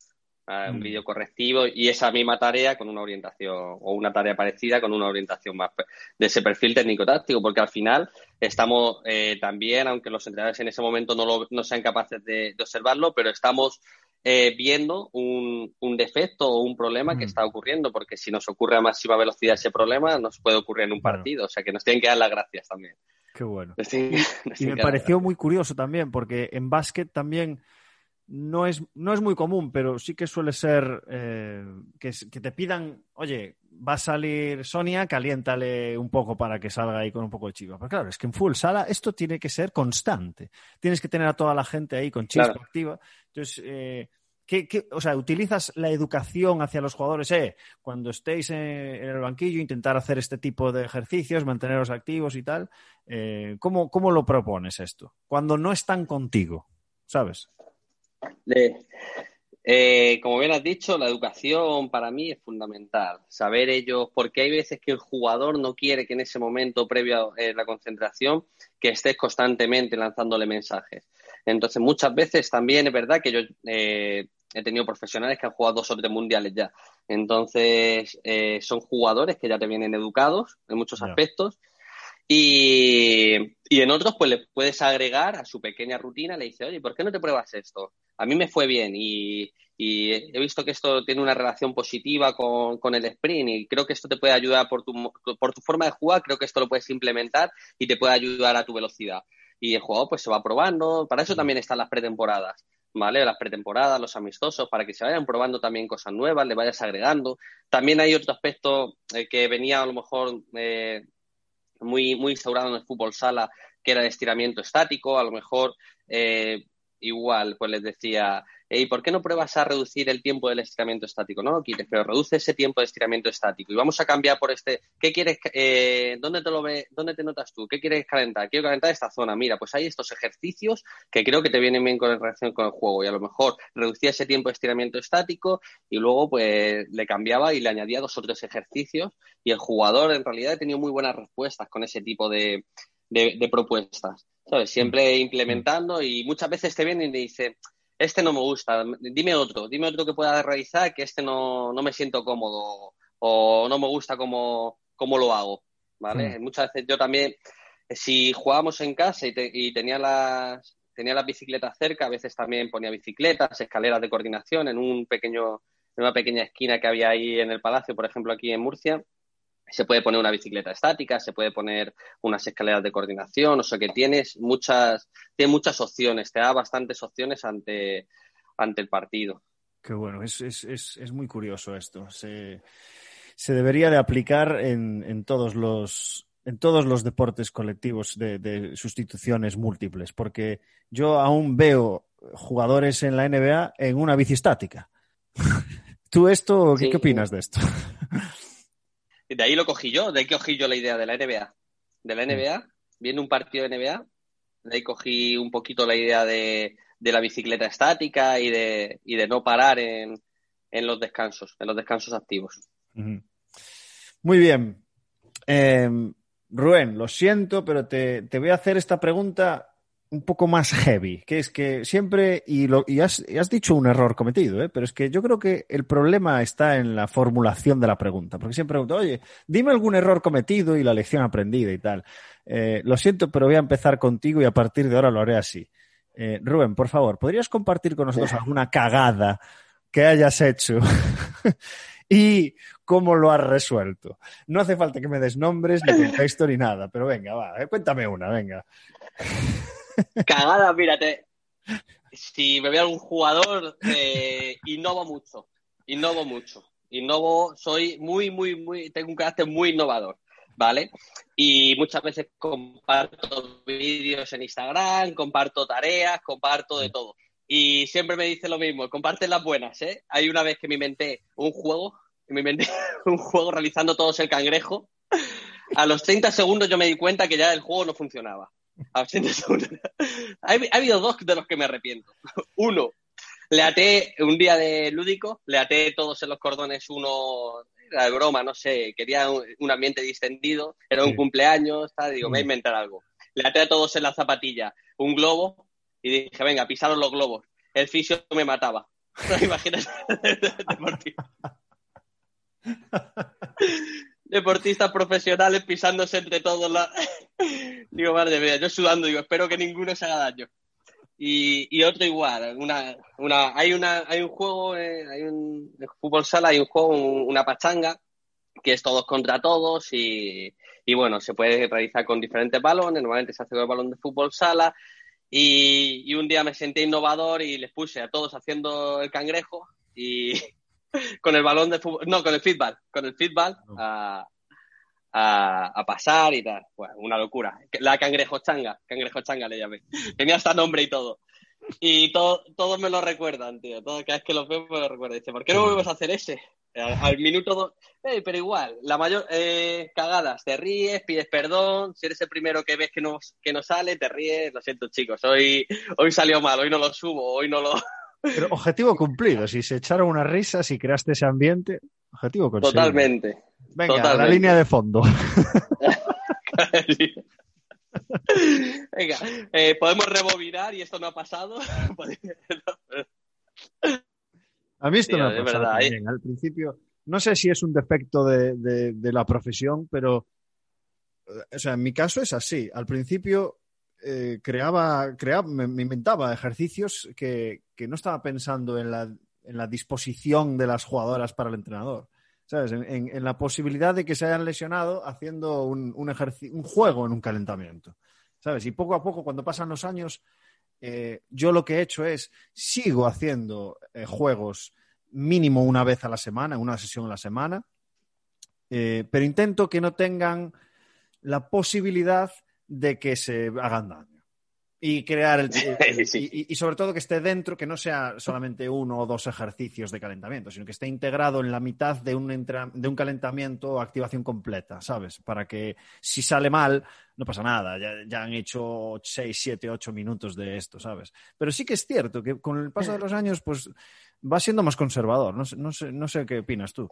Speaker 2: ah, un mm. vídeo correctivo y esa misma tarea con una orientación o una tarea parecida con una orientación más de ese perfil técnico-táctico, porque al final estamos eh, también, aunque los entrenadores en ese momento no, lo, no sean capaces de observarlo, pero estamos eh, viendo un, un, defecto o un problema que mm. está ocurriendo, porque si nos ocurre a máxima velocidad ese problema, nos puede ocurrir en un partido. O sea que nos tienen que dar las gracias también.
Speaker 1: Qué bueno. y me pareció muy curioso también, porque en básquet también no es, no es muy común, pero sí que suele ser eh, que, que, te pidan, oye, va a salir Sonia, caliéntale un poco para que salga ahí con un poco de chiva. Pero claro, es que en full sala esto tiene que ser constante. Tienes que tener a toda la gente ahí con chispa activa. Entonces, eh, ¿qué, qué, o sea, utilizas la educación hacia los jugadores, eh, cuando estéis en, en, el banquillo, intentar hacer este tipo de ejercicios, manteneros activos y tal. Eh, ¿cómo, ¿Cómo lo propones esto? Cuando no están contigo, ¿sabes?
Speaker 2: Eh, como bien has dicho, la educación para mí es fundamental. Saber ellos, porque hay veces que el jugador no quiere que en ese momento previo a eh, la concentración que estés constantemente lanzándole mensajes. Entonces, muchas veces también es verdad que yo eh, he tenido profesionales que han jugado dos o tres mundiales ya. Entonces, eh, son jugadores que ya te vienen educados en muchos aspectos. Y, y, en otros, pues le puedes agregar a su pequeña rutina, le dice, oye, ¿por qué no te pruebas esto? a mí me fue bien y, y he visto que esto tiene una relación positiva con, con, el sprint y creo que esto te puede ayudar por tu, por tu forma de jugar, creo que esto lo puedes implementar y te puede ayudar a tu velocidad. Y el jugador pues se va probando, para eso también están las pretemporadas. ¿vale? Las pretemporadas, los amistosos, para que se vayan probando también cosas nuevas, le vayas agregando. También hay otro aspecto eh, que venía a lo mejor eh, muy, muy instaurado en el fútbol sala, que era el estiramiento estático, a lo mejor eh, igual, pues les decía, ¿y por qué no pruebas a reducir el tiempo del estiramiento estático? No lo quites, pero reduce ese tiempo de estiramiento estático. Y vamos a cambiar por este, ¿qué quieres, eh, dónde te lo ve, dónde te notas tú? ¿Qué quieres calentar? Quiero calentar esta zona. Mira, pues hay estos ejercicios que creo que te vienen bien con relación con el juego. Y a lo mejor reducía ese tiempo de estiramiento estático y luego pues le cambiaba y le añadía dos o tres ejercicios. Y el jugador en realidad ha tenido muy buenas respuestas con ese tipo de, de, de propuestas. ¿Sabes? Siempre mm. implementando y muchas veces te vienen y te dicen, este no me gusta, dime otro, dime otro que pueda realizar que este no, no me siento cómodo o no me gusta cómo, cómo lo hago, ¿vale? Mm. Muchas veces yo también, si jugábamos en casa y, te, y tenía las tenía las bicicletas cerca, a veces también ponía bicicletas, escaleras de coordinación en un pequeño en una pequeña esquina que había ahí en el palacio, por ejemplo, aquí en Murcia, se puede poner una bicicleta estática, se puede poner unas escaleras de coordinación, o sea que tienes muchas, tienes muchas opciones, te da bastantes opciones ante, ante el partido.
Speaker 1: Qué bueno, es, es, es, es muy curioso esto. Se, se, debería de aplicar en, en, todos los en todos los deportes colectivos de, de, sustituciones múltiples, porque yo aún veo jugadores en la NBA en una bici estática. ¿Tú esto, sí. qué opinas de esto?
Speaker 2: de ahí lo cogí yo, de ahí cogí yo la idea de la NBA. De la NBA, viendo un partido de NBA, de ahí cogí un poquito la idea de, la bicicleta estática y de, y de no parar en, en, los descansos, en los descansos activos.
Speaker 1: Muy bien. Eh, Rubén, lo siento, pero te, te voy a hacer esta pregunta un poco más heavy, que es que siempre, y, lo, y, has, y has, dicho un error cometido, ¿eh? pero es que yo creo que el problema está en la formulación de la pregunta, porque siempre pregunto, oye, dime algún error cometido y la lección aprendida y tal. Eh, lo siento, pero voy a empezar contigo y a partir de ahora lo haré así. Eh, Rubén, por favor, ¿podrías compartir con nosotros alguna cagada que hayas hecho y cómo lo has resuelto? No hace falta que me des nombres, ni contexto, ni nada, pero venga, va, eh, cuéntame una, venga.
Speaker 2: Cagada, mírate. Si me veo algún jugador, eh, innovo mucho. Innovo mucho. Innovo, soy muy, muy, muy, tengo un carácter muy innovador, ¿vale? Y muchas veces comparto vídeos en Instagram, comparto tareas, comparto de todo. Y siempre me dice lo mismo, comparte las buenas, ¿eh? Hay una vez que me inventé un juego, me inventé un juego realizando todos el cangrejo. A los 30 segundos yo me di cuenta que ya el juego no funcionaba. Ha, ha habido dos de los que me arrepiento. Uno, le até un día de lúdico, le até todos en los cordones uno, era de broma, no sé, quería un, un ambiente distendido, era un sí. cumpleaños, tal, digo, me voy a inventar algo. Le até a todos en la zapatilla un globo y dije, venga, pisaron los globos. El fisio me mataba. Imagínate, deportistas profesionales pisándose entre todos. La... digo, madre mía, yo sudando, digo, espero que ninguno se haga daño. Y, y otro igual, una, una, hay, una, hay un juego, eh, hay un fútbol sala, hay un juego, una pachanga, que es todos contra todos y, y bueno, se puede realizar con diferentes balones, normalmente se hace con el balón de fútbol sala. Y, y un día me senté innovador y les puse a todos haciendo el cangrejo y, con el balón de fútbol, no, con el feedback, con el feedback a, a, a, pasar y tal. Bueno, una locura. La cangrejo changa, cangrejo changa le llamé. Tenía hasta nombre y todo. Y todo, todos me lo recuerdan, tío. Todo, cada vez que los veo me lo recuerdan. Dice, ¿por qué no vuelves a hacer ese? Al, al minuto dos. Hey, pero igual, la mayor eh, cagadas, te ríes, pides perdón. Si eres el primero que ves que no, que no sale, te ríes. Lo siento, chicos. Hoy, hoy salió mal, hoy no lo subo, hoy no lo.
Speaker 1: Pero objetivo cumplido. Si se echaron unas risas, si creaste ese ambiente, objetivo conseguido.
Speaker 2: Totalmente.
Speaker 1: Venga,
Speaker 2: Totalmente.
Speaker 1: la línea de fondo.
Speaker 2: Venga, eh, podemos rebobinar y esto no ha pasado.
Speaker 1: A mí esto
Speaker 2: Tío,
Speaker 1: me ha
Speaker 2: de
Speaker 1: pasado
Speaker 2: verdad,
Speaker 1: también. Al principio, no sé si es un defecto de, de, de la profesión, pero o sea, en mi caso es así. Al principio eh, creaba, creaba me, inventaba ejercicios que, que no estaba pensando en la, en la, disposición de las jugadoras para el entrenador. ¿Sabes? En, en, la posibilidad de que se hayan lesionado haciendo un, un, un, juego en un calentamiento. ¿Sabes? Y poco a poco, cuando pasan los años, eh, yo lo que he hecho es, sigo haciendo eh, juegos mínimo una vez a la semana, una sesión a la semana, pero intento que no tengan la posibilidad de que se hagan daño. Y crear el, sí. y, y, sobre todo que esté dentro, que no sea solamente uno o dos ejercicios de calentamiento, sino que esté integrado en la mitad de un, entra, de un calentamiento o activación completa, ¿sabes? Para que si sale mal, no pasa nada, ya, ya, han hecho 6, 7, 8 minutos de esto, ¿sabes? Pero sí que es cierto que con el paso de los años, pues va siendo más conservador. No no sé, no sé qué opinas tú.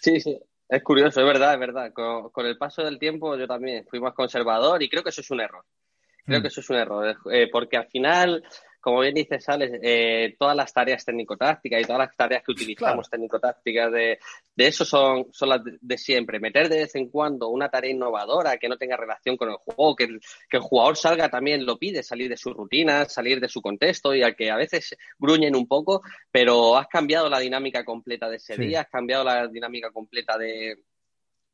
Speaker 2: Sí, sí. Es curioso, es verdad, es verdad. Con, con, el paso del tiempo yo también fui más conservador y creo que eso es un error. Creo mm. que eso es un error, eh, porque al final, como bien dices, Alex, eh, todas las tareas técnico-tácticas y todas las tareas que utilizamos claro. técnico-tácticas de, de, eso son, son las de siempre. Meter de vez en cuando una tarea innovadora que no tenga relación con el juego, que el, que el jugador salga también lo pide, salir de su rutina, salir de su contexto y al que a veces gruñen un poco, pero has cambiado la dinámica completa de ese sí. día, has cambiado la dinámica completa de,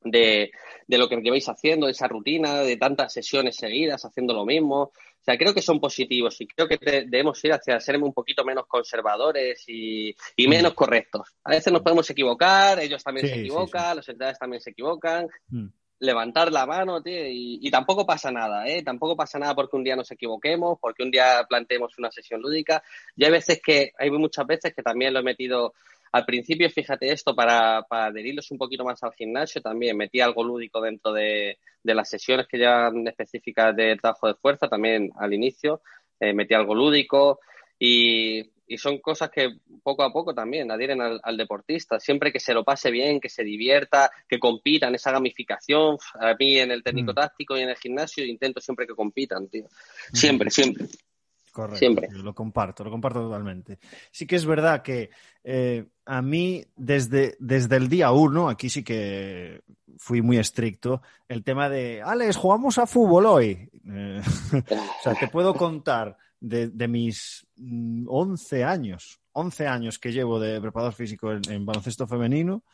Speaker 2: de, de, lo que lleváis haciendo, de esa rutina, de tantas sesiones seguidas haciendo lo mismo. O sea, creo que son positivos y creo que te, debemos ir hacia ser un poquito menos conservadores y, y, menos correctos. A veces nos podemos equivocar, ellos también sí, se equivocan, sí, sí. los entrenadores también se equivocan. Mm. Levantar la mano, tío, y, y, tampoco pasa nada, ¿eh? Tampoco pasa nada porque un día nos equivoquemos, porque un día planteemos una sesión lúdica. Y hay veces que, hay muchas veces que también lo he metido al principio, fíjate esto, para, para adherirlos un poquito más al gimnasio, también metí algo lúdico dentro de, de las sesiones que ya específicas de trabajo de fuerza, también al inicio, eh, metí algo lúdico y, y son cosas que poco a poco también adhieren al, deportista. Siempre que se lo pase bien, que se divierta, que compitan, esa gamificación. A mí en el técnico mm. táctico y en el gimnasio intento siempre que compitan, tío. Siempre, siempre.
Speaker 1: Correcto, Siempre. lo comparto, lo comparto totalmente. Sí que es verdad que eh, a mí desde, desde el día uno, aquí sí que fui muy estricto, el tema de, Alex, jugamos a fútbol hoy. Eh, o sea, te puedo contar de, mis 11 mm, años, 11 años que llevo de preparador físico en, baloncesto femenino,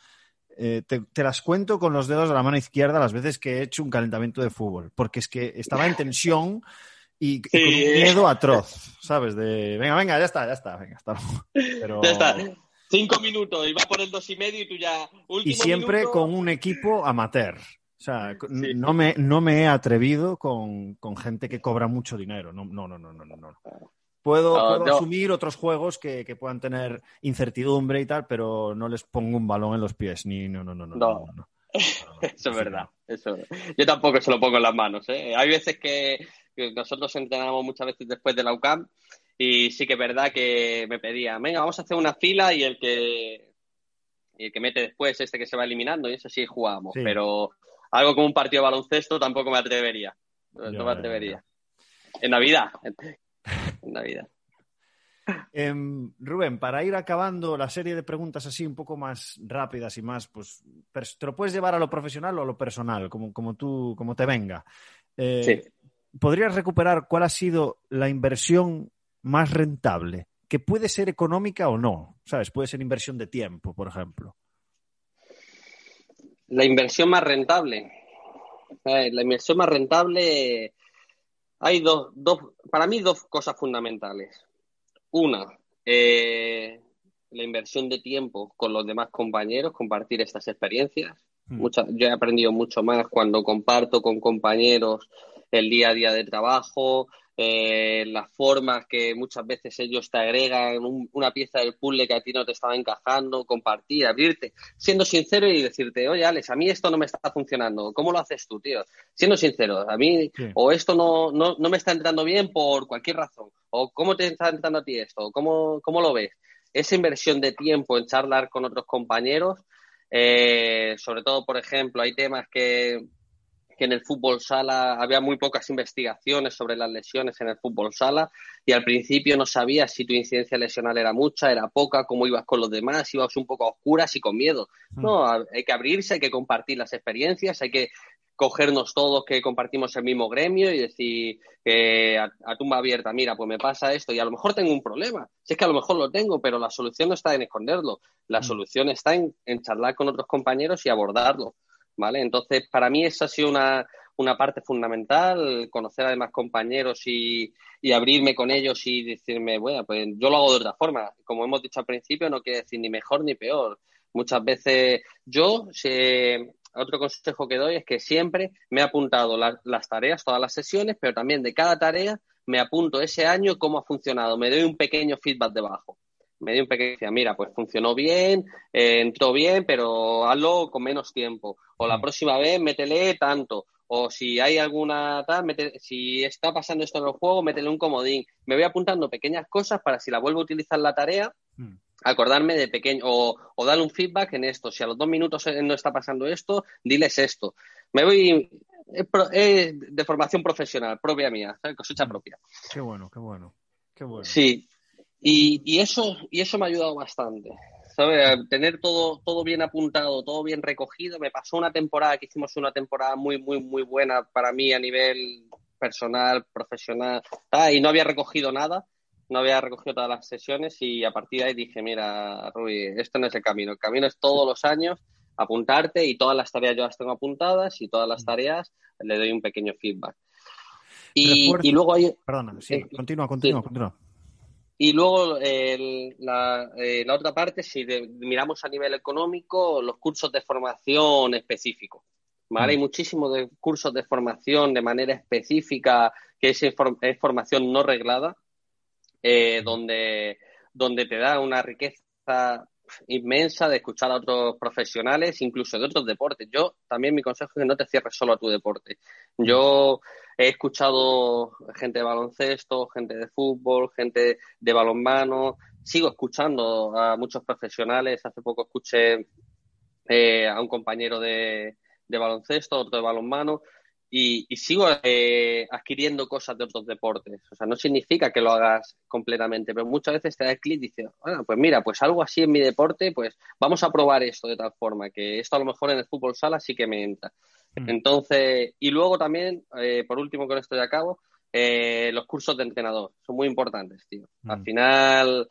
Speaker 1: eh, te, las cuento con los dedos de la mano izquierda las veces que he hecho un calentamiento de fútbol, porque es que estaba en tensión y, con un miedo atroz, ¿sabes? De, venga, venga, ya está, ya está, venga,
Speaker 2: Pero... Ya está. Cinco minutos y va por el dos y medio y tú ya.
Speaker 1: y siempre con un equipo amateur. O sea, no, me, no me he atrevido con, con, gente que cobra mucho dinero. No, no, no, no, no. no. Puedo, asumir otros juegos que, que, puedan tener incertidumbre y tal, pero no les pongo un balón en los pies. Ni, no, no, no. no,
Speaker 2: eso es verdad. Eso. Yo tampoco se lo pongo en las manos. ¿eh? Hay veces que, nosotros entrenamos muchas veces después de la UCAM y sí que es verdad que me pedía, venga, vamos a hacer una fila y el que, el que mete después, este que se va eliminando, y eso sí jugamos. Pero algo como un partido de baloncesto tampoco me atrevería. no me atrevería. En Navidad. En Navidad.
Speaker 1: Em, Rubén, para ir acabando la serie de preguntas así un poco más rápidas y más, pues te lo puedes llevar a lo profesional o a lo personal, como, como tú, como te venga. Eh, sí. ¿Podrías recuperar cuál ha sido la inversión más rentable? Que puede ser económica o no, ¿sabes? Puede ser inversión de tiempo, por ejemplo.
Speaker 2: La inversión más rentable. Eh, la inversión más rentable. Hay dos, dos, para mí, dos cosas fundamentales. Una, eh, la inversión de tiempo con los demás compañeros, compartir estas experiencias. Hmm. yo he aprendido mucho más cuando comparto con compañeros el día a día de trabajo, eh, las formas que muchas veces ellos te agregan, una pieza del puzzle que a ti no te estaba encajando, compartir, abrirte, siendo sincero y decirte, oye Alex, a mí esto no me está funcionando, ¿cómo lo haces tú, tío? Siendo sincero, a mí, o esto no, no, no, me está entrando bien por cualquier razón, o cómo te está entrando a ti esto, cómo, cómo lo ves. Esa inversión de tiempo en charlar con otros compañeros, eh, sobre todo, por ejemplo, hay temas que que en el fútbol sala había muy pocas investigaciones sobre las lesiones en el fútbol sala y al principio no sabías si tu incidencia lesional era mucha, era poca, cómo ibas con los demás, ibas un poco a oscuras y con miedo. Mm. No, hay que abrirse, hay que compartir las experiencias, hay que cogernos todos que compartimos el mismo gremio y decir que a, tumba abierta, mira, pues me pasa esto y a lo mejor tengo un problema. Si es que a lo mejor lo tengo, pero la solución no está en esconderlo. La mm. solución está en charlar con otros compañeros y abordarlo. ¿Vale? Entonces, para mí esa ha sido una, una parte fundamental, conocer a demás compañeros y, y, abrirme con ellos y decirme, bueno, pues yo lo hago de otra forma. Como hemos dicho al principio, no quiere decir ni mejor ni peor. Muchas veces yo, otro consejo que doy es que siempre me he apuntado las tareas, todas las sesiones, pero también de cada tarea me apunto ese año cómo ha funcionado, me doy un pequeño feedback debajo me dio un pequeño, mira, pues funcionó bien, eh, entró bien, pero hazlo con menos tiempo. O la mm. próxima vez métele tanto. O si hay alguna tal, si está pasando esto en el juego, métele un comodín. Me voy apuntando pequeñas cosas para si la vuelvo a utilizar la tarea, mm. acordarme de pequeño, o, o darle un feedback en esto. Si a los dos minutos no está pasando esto, diles esto. Me voy, de formación profesional, propia mía, cosecha mm. propia.
Speaker 1: Qué bueno, qué bueno. Qué bueno.
Speaker 2: Sí, y, y, eso, y eso me ha ayudado bastante. ¿sabes? Tener todo, todo bien apuntado, todo bien recogido. Me pasó una temporada que hicimos una temporada muy, muy, muy buena para mí a nivel personal, profesional, y no había recogido nada, no había recogido todas las sesiones y a partir de ahí dije, mira, Rui, esto no es el camino, el camino es todos los años apuntarte y todas las tareas yo las tengo apuntadas y todas las tareas le doy un pequeño feedback. Y, y luego hay...
Speaker 1: Perdona, sí, eh, continúa, continúa, continúa.
Speaker 2: Y luego la, eh, la, otra parte, si miramos a nivel económico, los cursos de formación específicos. ¿vale? Hay mm. muchísimos de cursos de formación de manera específica, que es, es formación no reglada, eh, donde, donde te da una riqueza inmensa de escuchar a otros profesionales, incluso de otros deportes. Yo también mi consejo es que no te cierres solo a tu deporte. Yo he escuchado gente de baloncesto, gente de fútbol, gente de balonmano, sigo escuchando a muchos profesionales. Hace poco escuché eh, a un compañero de, de baloncesto, otro de balonmano, y, sigo eh, adquiriendo cosas de otros deportes. O sea, no significa que lo hagas completamente, pero muchas veces te da el clic y dices, bueno, pues mira, pues algo así en mi deporte, pues vamos a probar esto de tal forma, que esto a lo mejor en el fútbol sala sí que me entra. Mm. Entonces, y luego también, eh, por último con esto de acabo, eh, los cursos de entrenador son muy importantes, tío. Al mm. final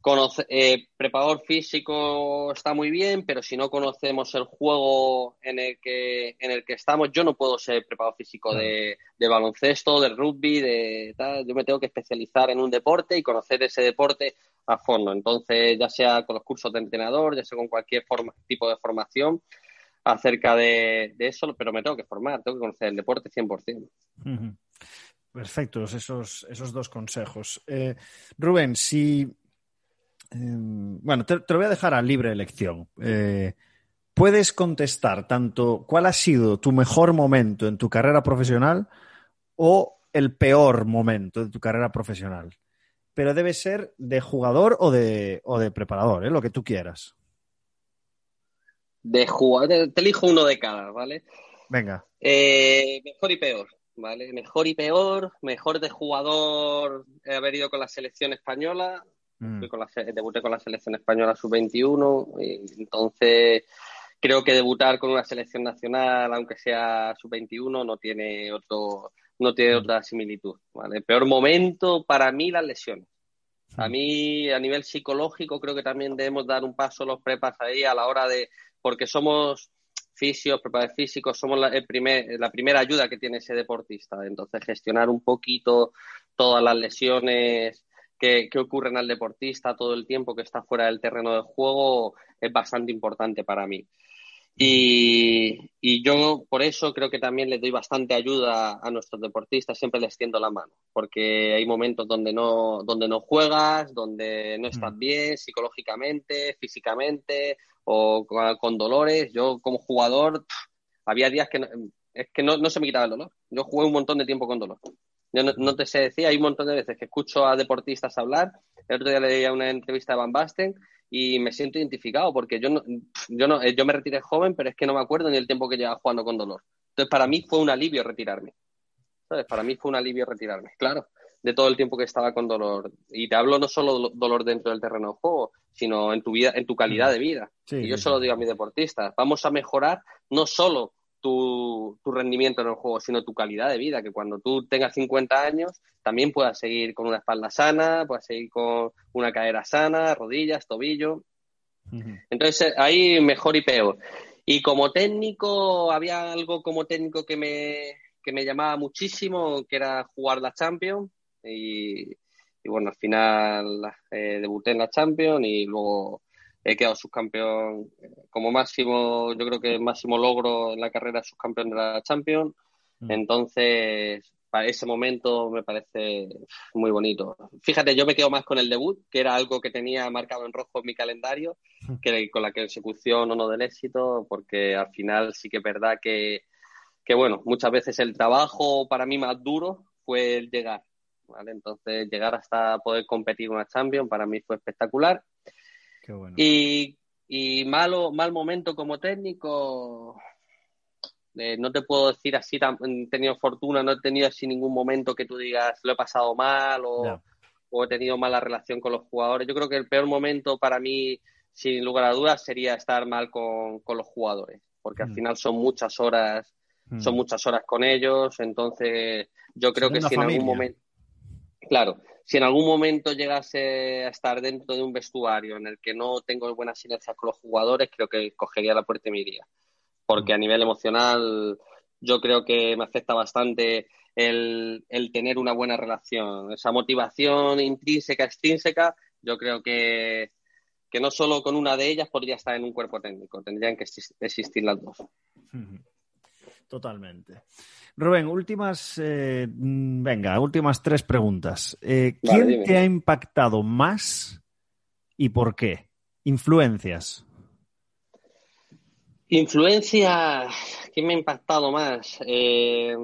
Speaker 2: Conoce, eh, preparador físico está muy bien, pero si no conocemos el juego en el que, en el que estamos, yo no puedo ser preparador físico de, baloncesto, de rugby, de tal. Yo me tengo que especializar en un deporte y conocer ese deporte a fondo. Entonces, ya sea con los cursos de entrenador, ya sea con cualquier forma, tipo de formación acerca de, eso, pero me tengo que formar, tengo que conocer el deporte 100%.
Speaker 1: Perfectos esos, esos dos consejos. Eh, Rubén, si Em, bueno, te, lo voy a dejar a libre elección. Eh, puedes contestar tanto cuál ha sido tu mejor momento en tu carrera profesional o el peor momento de tu carrera profesional. Pero debe ser de jugador o de, o de preparador, ¿eh? lo que tú quieras.
Speaker 2: De jugador, te elijo uno de cada, ¿vale?
Speaker 1: Venga.
Speaker 2: Eh, mejor y peor, ¿vale? Mejor y peor, mejor de jugador haber ido con la selección española, Mm. Con la, debuté con la selección española sub-21, y entonces creo que debutar con una selección nacional, aunque sea sub-21, no tiene otro, no tiene mm. otra similitud. ¿vale? peor momento para mí las lesiones. A mm. mí, a nivel psicológico, creo que también debemos dar un paso los prepas ahí a la hora de, porque somos fisios, preparadores físicos, somos la, el primer, la primera ayuda que tiene ese deportista. Entonces, gestionar un poquito todas las lesiones que, ocurren al deportista todo el tiempo que está fuera del terreno de juego es bastante importante para mí. Y, yo por eso creo que también le doy bastante ayuda a nuestros deportistas, siempre les tiendo la mano, porque hay momentos donde no, donde no juegas, donde no estás mm. bien psicológicamente, físicamente o con, dolores. Yo como jugador había días que es que no, no se me quitaba el dolor. Yo jugué un montón de tiempo con dolor. Yo no, te sé decir, hay un montón de veces que escucho a deportistas hablar. El otro día leí una entrevista a Van Basten y me siento identificado porque yo no, yo no, yo me retiré joven, pero es que no me acuerdo ni el tiempo que llevaba jugando con dolor. Entonces, para mí fue un alivio retirarme. ¿Sabes? Para mí fue un alivio retirarme, claro, de todo el tiempo que estaba con dolor. Y te hablo no solo dolor dentro del terreno de juego, sino en tu vida, en tu calidad mm. de vida. y yo solo digo a mis deportistas, vamos a mejorar no solo tu, rendimiento en el juego, sino tu calidad de vida, que cuando tú tengas 50 años también puedas seguir con una espalda sana, puedas seguir con una cadera sana, rodillas, tobillo. Entonces ahí mejor y peor. Y como técnico, había algo como técnico que me, que me llamaba muchísimo, que era jugar la Champions. Y, bueno, al final eh, debuté en la Champions y luego he quedado subcampeón eh, como máximo, yo creo que el máximo logro en la carrera subcampeón de la Champions. Mm. Entonces, para ese momento me parece muy bonito. Fíjate, yo me quedo más con el debut, que era algo que tenía marcado en rojo en mi calendario, que con la consecución o no del éxito, porque al final sí que es verdad que, que, bueno, muchas veces el trabajo para mí más duro fue el llegar. ¿vale? Entonces, llegar hasta poder competir en una Champions para mí fue espectacular y, y malo, mal momento como técnico, eh, no te puedo decir así, he tenido fortuna, no he tenido así ningún momento que tú digas lo he pasado mal o, he tenido mala relación con los jugadores. Yo creo que el peor momento para mí, sin lugar a dudas, sería estar mal con, los jugadores, porque al mm. final son muchas horas, son mm. muchas horas con ellos, entonces yo creo que si en algún momento, claro, si en algún momento llegase a estar dentro de un vestuario en el que no tengo buenas sinergias con los jugadores, creo que cogería la puerta y me iría. Porque a nivel emocional yo creo que me afecta bastante el, tener una buena relación. Esa motivación intrínseca, extrínseca, yo creo que, que no solo con una de ellas podría estar en un cuerpo técnico, tendrían que existir las dos.
Speaker 1: Totalmente. Rubén, últimas, eh, mm, venga, últimas tres preguntas. Eh, ¿Quién te ha impactado más y por qué? Influencias.
Speaker 2: Influencia, ¿quién me ha impactado más? Eh,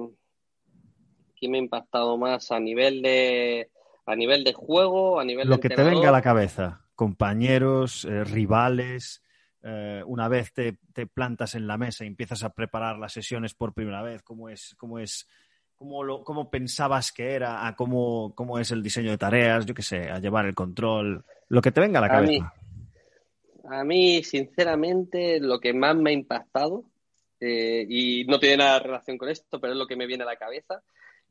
Speaker 2: ¿Quién me ha impactado más a nivel de, a nivel de juego, a nivel
Speaker 1: Lo
Speaker 2: de
Speaker 1: que te venga a la cabeza, compañeros, eh, rivales, eh, una vez te, te plantas en la mesa y empiezas a preparar las sesiones por primera vez, cómo es, cómo es, cómo, lo, cómo pensabas que era, a cómo, cómo es el diseño de tareas, yo qué sé, a llevar el control, lo que te venga a la
Speaker 2: A mí-
Speaker 1: cabeza.
Speaker 2: A mí, sinceramente, lo que más me ha impactado, eh, y no tiene nada de relación con esto, pero es lo que me viene a la cabeza,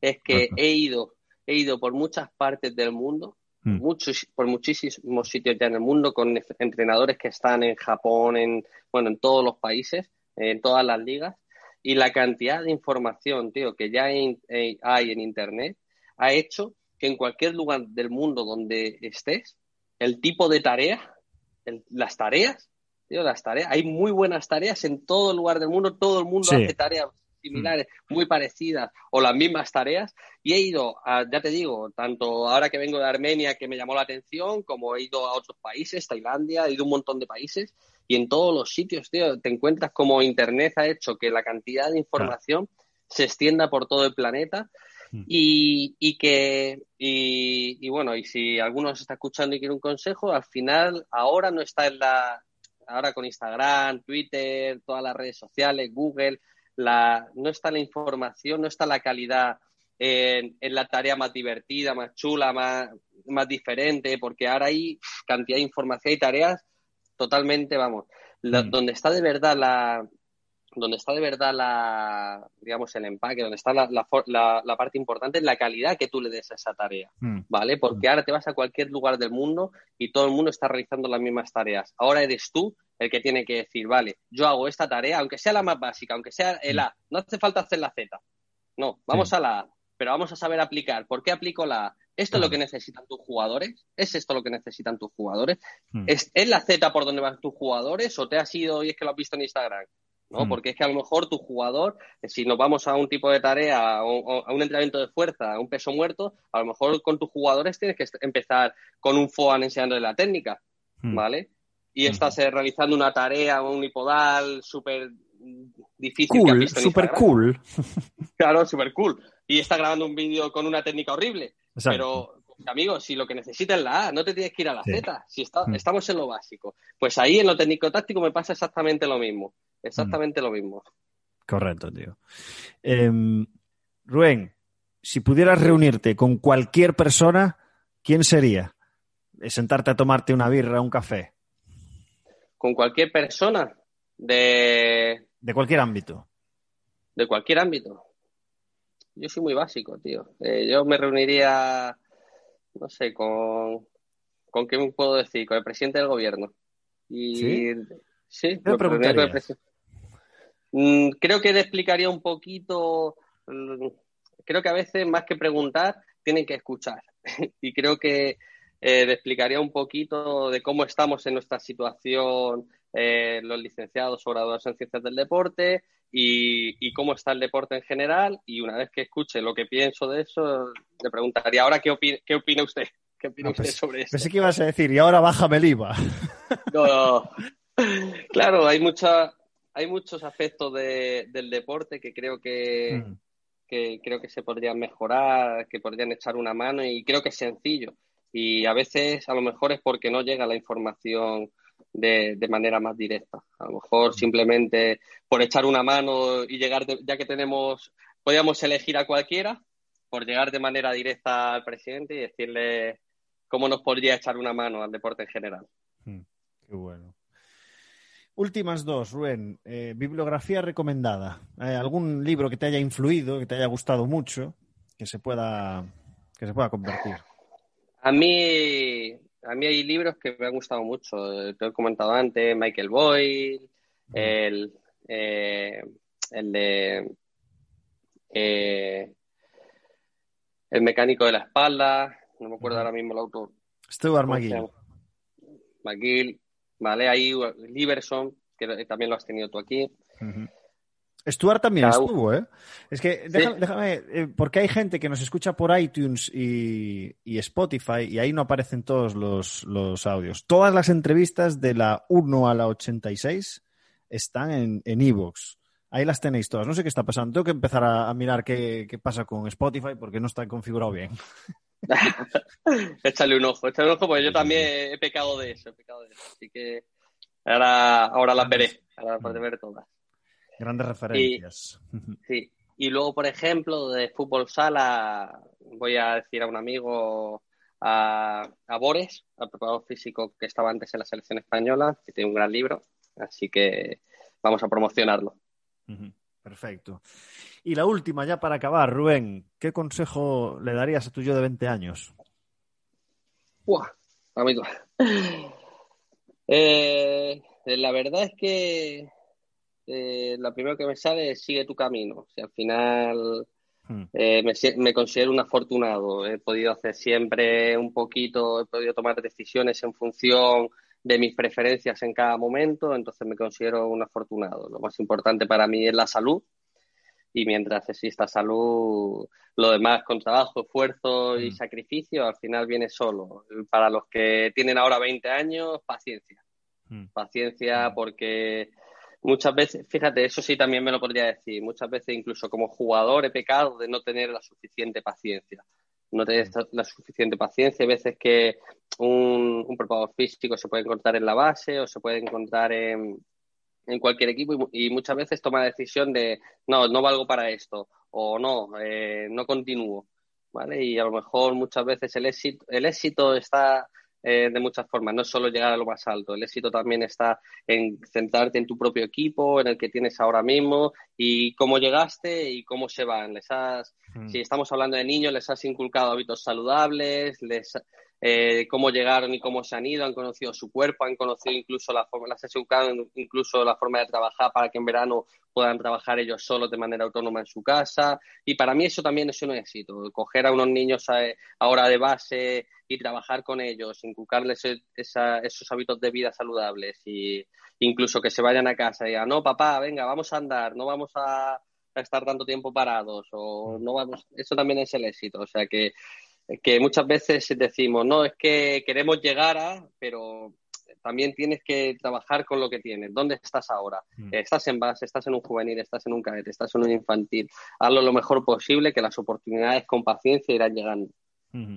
Speaker 2: es que he ido, he ido por muchas partes del mundo,
Speaker 1: Mm.
Speaker 2: muchos, por muchísimos sitios ya en el mundo, con entrenadores que están en Japón, en, bueno, en todos los países, en todas las ligas, y la cantidad de información, tío, que ya hay, eh, hay en Internet, ha hecho que en cualquier lugar del mundo donde estés, el tipo de tarea, el- las tareas, tío, las tareas, hay muy buenas tareas en todo el lugar del mundo, todo el mundo
Speaker 1: Sí.
Speaker 2: hace tareas similares, muy parecidas o las mismas tareas. Y he ido, a, ya te digo, tanto ahora que vengo de Armenia que me llamó la atención, como he ido a otros países, Tailandia, he ido a un montón de países y en todos los sitios, tío, te encuentras como Internet ha hecho que la cantidad de información se extienda por todo el planeta.
Speaker 1: Mm.
Speaker 2: y, y que, y, y bueno, y si alguno nos está escuchando y quiere un consejo, al final ahora no está en la, ahora con Instagram, Twitter, todas las redes sociales, Google, la, no está la información, no está la calidad en, en la tarea más divertida, más chula, más, más diferente, porque ahora hay cantidad de información y tareas totalmente, vamos, la-
Speaker 1: Mm.
Speaker 2: donde está de verdad la donde está de verdad la digamos el empaque, donde está la, la la- parte importante es la calidad que tú le des a esa tarea,
Speaker 1: Mm.
Speaker 2: ¿vale? Porque ahora te vas a cualquier lugar del mundo y todo el mundo está realizando las mismas tareas. Ahora eres tú el que tiene que decir, vale, yo hago esta tarea, aunque sea la más básica, aunque sea el A, no hace falta hacer la Z. No, vamos
Speaker 1: Sí.
Speaker 2: a la A, pero vamos a saber aplicar. ¿Por qué aplico la A? ¿Esto es lo que necesitan tus jugadores? ¿Es esto lo que necesitan tus jugadores?
Speaker 1: Mm.
Speaker 2: ¿Es, ¿Es la Z por donde van tus jugadores o te has ido y es que lo has visto en Instagram? ¿no?
Speaker 1: Mm.
Speaker 2: Porque es que a lo mejor tu jugador, si nos vamos a un tipo de tarea, o, o a un entrenamiento de fuerza, a un peso muerto, a lo mejor con tus jugadores tienes que empezar con un FOAN enseñándole la técnica,
Speaker 1: Mm.
Speaker 2: ¿vale? Y estás eh, realizando una tarea, un hipodal súper difícil que has
Speaker 1: Cool,
Speaker 2: visto en
Speaker 1: super
Speaker 2: Instagram.
Speaker 1: cool.
Speaker 2: Claro, súper cool. Y está grabando un vídeo con una técnica horrible.
Speaker 1: Exacto.
Speaker 2: Pero, amigos, si lo que necesitas es la A, no te tienes que ir a la
Speaker 1: Sí.
Speaker 2: Z. Si está-
Speaker 1: Mm.
Speaker 2: estamos en lo básico. Pues ahí en lo técnico-táctico me pasa exactamente lo mismo. Exactamente
Speaker 1: Mm.
Speaker 2: lo mismo.
Speaker 1: Correcto, tío. Em, Rubén, si pudieras reunirte con cualquier persona, ¿quién sería? Sentarte a tomarte una birra, un café,
Speaker 2: Con cualquier persona de,
Speaker 1: de cualquier ámbito.
Speaker 2: de cualquier ámbito. Yo soy muy básico, tío. Eh, yo me reuniría, no sé, con. ¿Con qué me puedo decir? Con el presidente del gobierno. Y,
Speaker 1: ¿Sí?
Speaker 2: Sí,
Speaker 1: ¿Qué le
Speaker 2: me con el. Mm, creo que le explicaría un poquito. mm, Creo que a veces, más que preguntar, tienen que escuchar. y creo que eh, le explicaría un poquito de cómo estamos en nuestra situación eh, los licenciados o graduados en ciencias del deporte y, y cómo está el deporte en general. Y una vez que escuche lo que pienso de eso, le preguntaría, ahora, ¿qué, opi- qué opina usted? ¿Qué opina
Speaker 1: Ah,
Speaker 2: usted
Speaker 1: pues-
Speaker 2: sobre esto?
Speaker 1: Pensé que ibas a decir, y ahora bájame el IVA.
Speaker 2: No, no. Claro, hay mucha, hay muchos aspectos de- del deporte que creo que,
Speaker 1: Mm.
Speaker 2: que creo que se podrían mejorar, que podrían echar una mano y creo que es sencillo. Y a veces a lo mejor es porque no llega la información de, de manera más directa. A lo mejor simplemente por echar una mano y llegar, de- ya que tenemos, podríamos elegir a cualquiera, por llegar de manera directa al presidente y decirle cómo nos podría echar una mano al deporte en general.
Speaker 1: Mm, Qué bueno. Últimas dos, Rubén. Eh, bibliografía recomendada. Eh, ¿Algún libro que te haya influido, que te haya gustado mucho, que se pueda, que se pueda compartir?
Speaker 2: A mí, a mí hay libros que me han gustado mucho. Te he comentado antes, Michael Boyle, el, eh, el de eh, El mecánico de la espalda, no me acuerdo ahora mismo el autor.
Speaker 1: Stuart
Speaker 2: ¿Cómo se
Speaker 1: McGill.
Speaker 2: McGill, vale, ahí Liberson, que también lo has tenido tú aquí.
Speaker 1: Ujú. Stuart también
Speaker 2: Cada-
Speaker 1: estuvo, ¿eh? Es que
Speaker 2: Sí.
Speaker 1: déjame, déjame, eh, porque hay gente que nos escucha por iTunes y, y Spotify y ahí no aparecen todos los, los audios. Todas las entrevistas de la 1 a la 86 están en en iVoox. ahí las tenéis todas. No sé qué está pasando. Tengo que empezar a, a mirar qué, qué pasa con Spotify porque no está configurado bien.
Speaker 2: échale un ojo, échale un ojo, porque yo también he pecado de eso, he pecado de eso. Así que ahora, ahora las veré, ahora las podré ver todas.
Speaker 1: Grandes referencias.
Speaker 2: sí. Y luego, por ejemplo, de fútbol sala, voy a decir a un amigo, a, a Bores, al preparador físico que estaba antes en la selección española, que tiene un gran libro, así que vamos a promocionarlo.
Speaker 1: Perfecto. Y la última, ya para acabar, Rubén, ¿qué consejo le darías a tu yo de 20 años?
Speaker 2: Buah, amigo. Eh, la verdad es que eh, lo primero que me sale es sigue tu camino. Si al final hmm. eh, me, considero un afortunado. He podido hacer siempre un poquito, he podido tomar decisiones en función de mis preferencias en cada momento, entonces me considero un afortunado. Lo más importante para mí es la salud y mientras exista salud, lo demás con trabajo, esfuerzo y hmm. sacrificio al final viene solo. Para los que tienen ahora 20 años, paciencia. Hmm. Paciencia porque muchas veces, fíjate, eso sí también me lo podría decir, muchas veces incluso como jugador he pecado de no tener la suficiente paciencia. No tener la suficiente paciencia, hay veces que un, un preparador físico se puede encontrar en la base o se puede encontrar en, en cualquier equipo y, muchas veces toma la decisión de no, no valgo para esto o no, eh, no continúo. ¿vale? Y a lo mejor muchas veces el éxito, el éxito está eh, de muchas formas. No es solo llegar a lo más alto, el éxito también está en centrarte en tu propio equipo, en el que tienes ahora mismo y cómo llegaste y cómo se van. Les has, mm. Si estamos hablando de niños, les has inculcado hábitos saludables, les, eh, cómo llegaron y cómo se han ido, han conocido su cuerpo, han conocido incluso la forma, las la forma de trabajar para que en verano puedan trabajar ellos solos de manera autónoma en su casa. Y para mí eso también es un éxito, coger a unos niños ahora de base y trabajar con ellos, inculcarles esos hábitos de vida saludables y incluso que se vayan a casa y digan, no, papá, venga, vamos a andar, no vamos a, a estar tanto tiempo parados o no vamos, eso también es el éxito. O sea que que muchas veces decimos, no, es que queremos llegar a, pero también tienes que trabajar con lo que tienes. ¿Dónde estás ahora? Mm. Estás en base, estás en un juvenil, estás en un cadete, estás en un infantil. Hazlo lo mejor posible, que las oportunidades con paciencia irán llegando.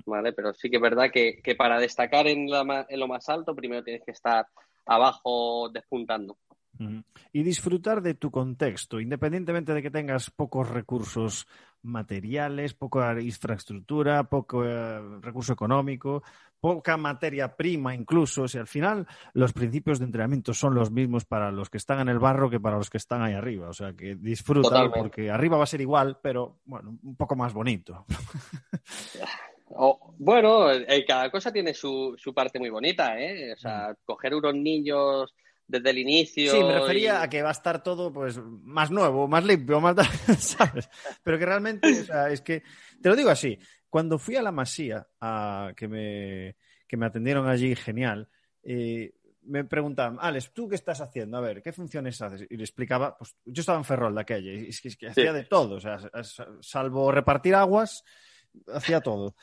Speaker 2: ¿Vale? Pero sí que es verdad que, para destacar en, en lo más alto, primero tienes que estar abajo despuntando.
Speaker 1: Y disfrutar de tu contexto, independientemente de que tengas pocos recursos materiales, poca infraestructura, poco eh, recurso económico, poca materia prima incluso. O sea, al final los principios de entrenamiento son los mismos para los que están en el barro que para los que están ahí arriba. O sea, que disfruta porque arriba va a ser igual, pero bueno, un poco más bonito.
Speaker 2: bueno, eh, cada cosa tiene su, su parte muy bonita, ¿eh? O sea, coger unos niños desde el inicio.
Speaker 1: Sí, me refería a que va a estar todo pues más nuevo, más limpio, más ¿sabes? Pero que realmente, o sea, es que te lo digo así, cuando fui a la Masía a que me que me atendieron allí genial, eh, me preguntaban, Alex, ¿tú qué estás haciendo? A ver, ¿qué funciones haces? Y le explicaba, pues yo estaba en Ferrol de aquella, y es que, hacía de todo, o sea, salvo repartir aguas, hacía todo.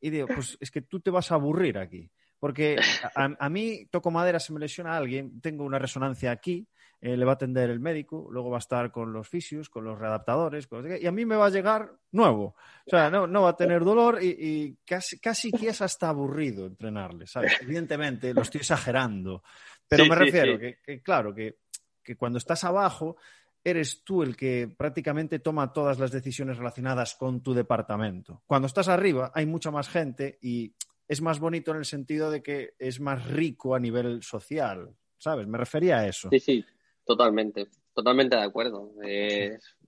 Speaker 1: Y digo, pues es que tú te vas a aburrir aquí. Porque a, mí, toco madera, se me lesiona alguien, tengo una resonancia aquí, eh, le va a atender el médico, luego va a estar con los fisios, con los readaptadores, y a mí me va a llegar nuevo. O sea, no, no va a tener dolor y, casi, casi que es hasta aburrido entrenarle, ¿sabes? Evidentemente, lo estoy exagerando, pero me refiero Que, claro, que, que cuando estás abajo eres tú el que prácticamente toma todas las decisiones relacionadas con tu departamento. Cuando estás arriba hay mucha más gente y es más bonito en el sentido de que es más rico a nivel social, ¿sabes? Me refería a eso.
Speaker 2: Sí, sí, totalmente, totalmente de acuerdo.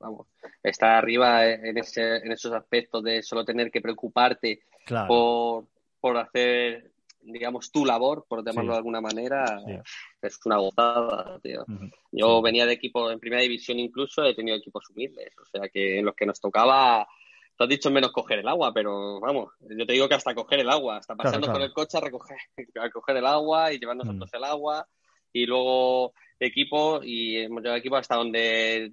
Speaker 2: vamos, estar arriba en, ese, en esos aspectos de solo tener que preocuparte por, por hacer digamos, tu labor, por llamarlo de alguna manera, es una gozada, tío. Yo venía de equipo en primera división incluso, he tenido equipos humildes, o sea que en los que nos tocaba Tú has dicho menos coger el agua, pero vamos, yo te digo que hasta coger el agua, hasta pasando con el coche a recoger, a coger el agua y llevar nosotros mm. el agua y luego equipo y hemos llevado equipo hasta donde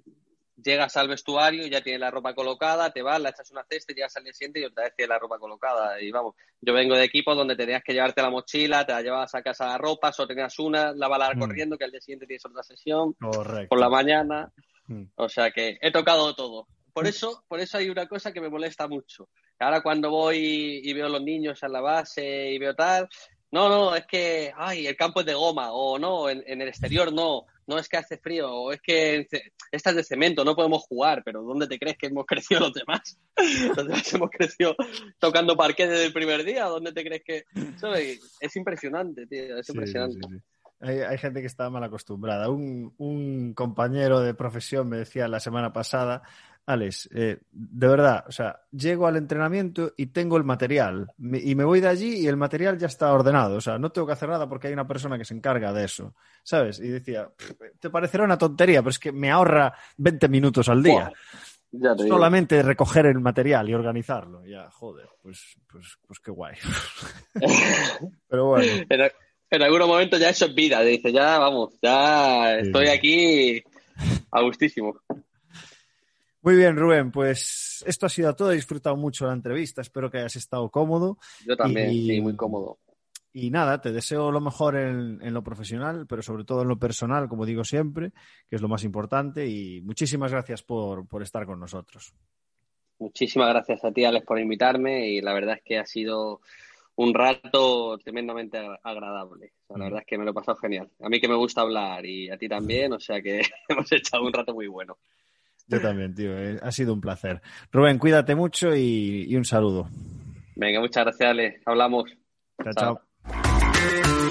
Speaker 2: llegas al vestuario y ya tienes la ropa colocada, te vas, la echas una cesta llegas al día siguiente y otra vez tienes la ropa colocada. Y vamos, yo vengo de equipo donde tenías que llevarte la mochila, te la llevabas a casa la ropa, solo tenías una, la balas mm. corriendo, que al día siguiente tienes otra sesión por la mañana. Mm. O sea que he tocado todo. Por eso, por eso hay una cosa que me molesta mucho. Ahora cuando voy y veo los niños en la base y veo tal, no, no, es que, ay, el campo es de goma, o no, en, el exterior no, no es que hace frío, o es que esta es de cemento, no podemos jugar, pero ¿dónde te crees que hemos crecido los demás? Los demás hemos crecido tocando parque desde el primer día, ¿dónde te crees que...? Es impresionante, tío, es impresionante.
Speaker 1: hay, gente que está mal acostumbrada. Un, un compañero de profesión me decía la semana pasada Alex, eh, de verdad, o sea, llego al entrenamiento y tengo el material y me voy de allí y el material ya está ordenado, o sea, no tengo que hacer nada porque hay una persona que se encarga de eso, ¿sabes? Y decía, te parecerá una tontería, pero es que me ahorra 20 minutos al día. Solamente recoger el material y organizarlo. Ya, joder, pues, pues, pues qué guay. pero bueno.
Speaker 2: En, algún momento ya eso es vida, dice, ya vamos, ya estoy aquí a gustísimo.
Speaker 1: Muy bien, Rubén, pues esto ha sido todo. He disfrutado mucho la entrevista. Espero que hayas estado cómodo.
Speaker 2: Yo también, sí, muy cómodo.
Speaker 1: Y nada, te deseo lo mejor en, lo profesional, pero sobre todo en lo personal, como digo siempre, que es lo más importante. Y muchísimas gracias por, estar con nosotros.
Speaker 2: Muchísimas gracias a ti, Alex, por invitarme. Y la verdad es que ha sido un rato tremendamente agradable. la mm. verdad es que me lo he pasado genial. A mí que me gusta hablar y a ti también, o sea que hemos echado un rato muy bueno.
Speaker 1: Yo también, tío. Eh, ha sido un placer. Rubén, cuídate mucho y, un saludo.
Speaker 2: Venga, muchas gracias, Ale. Hablamos.
Speaker 1: chao. chao.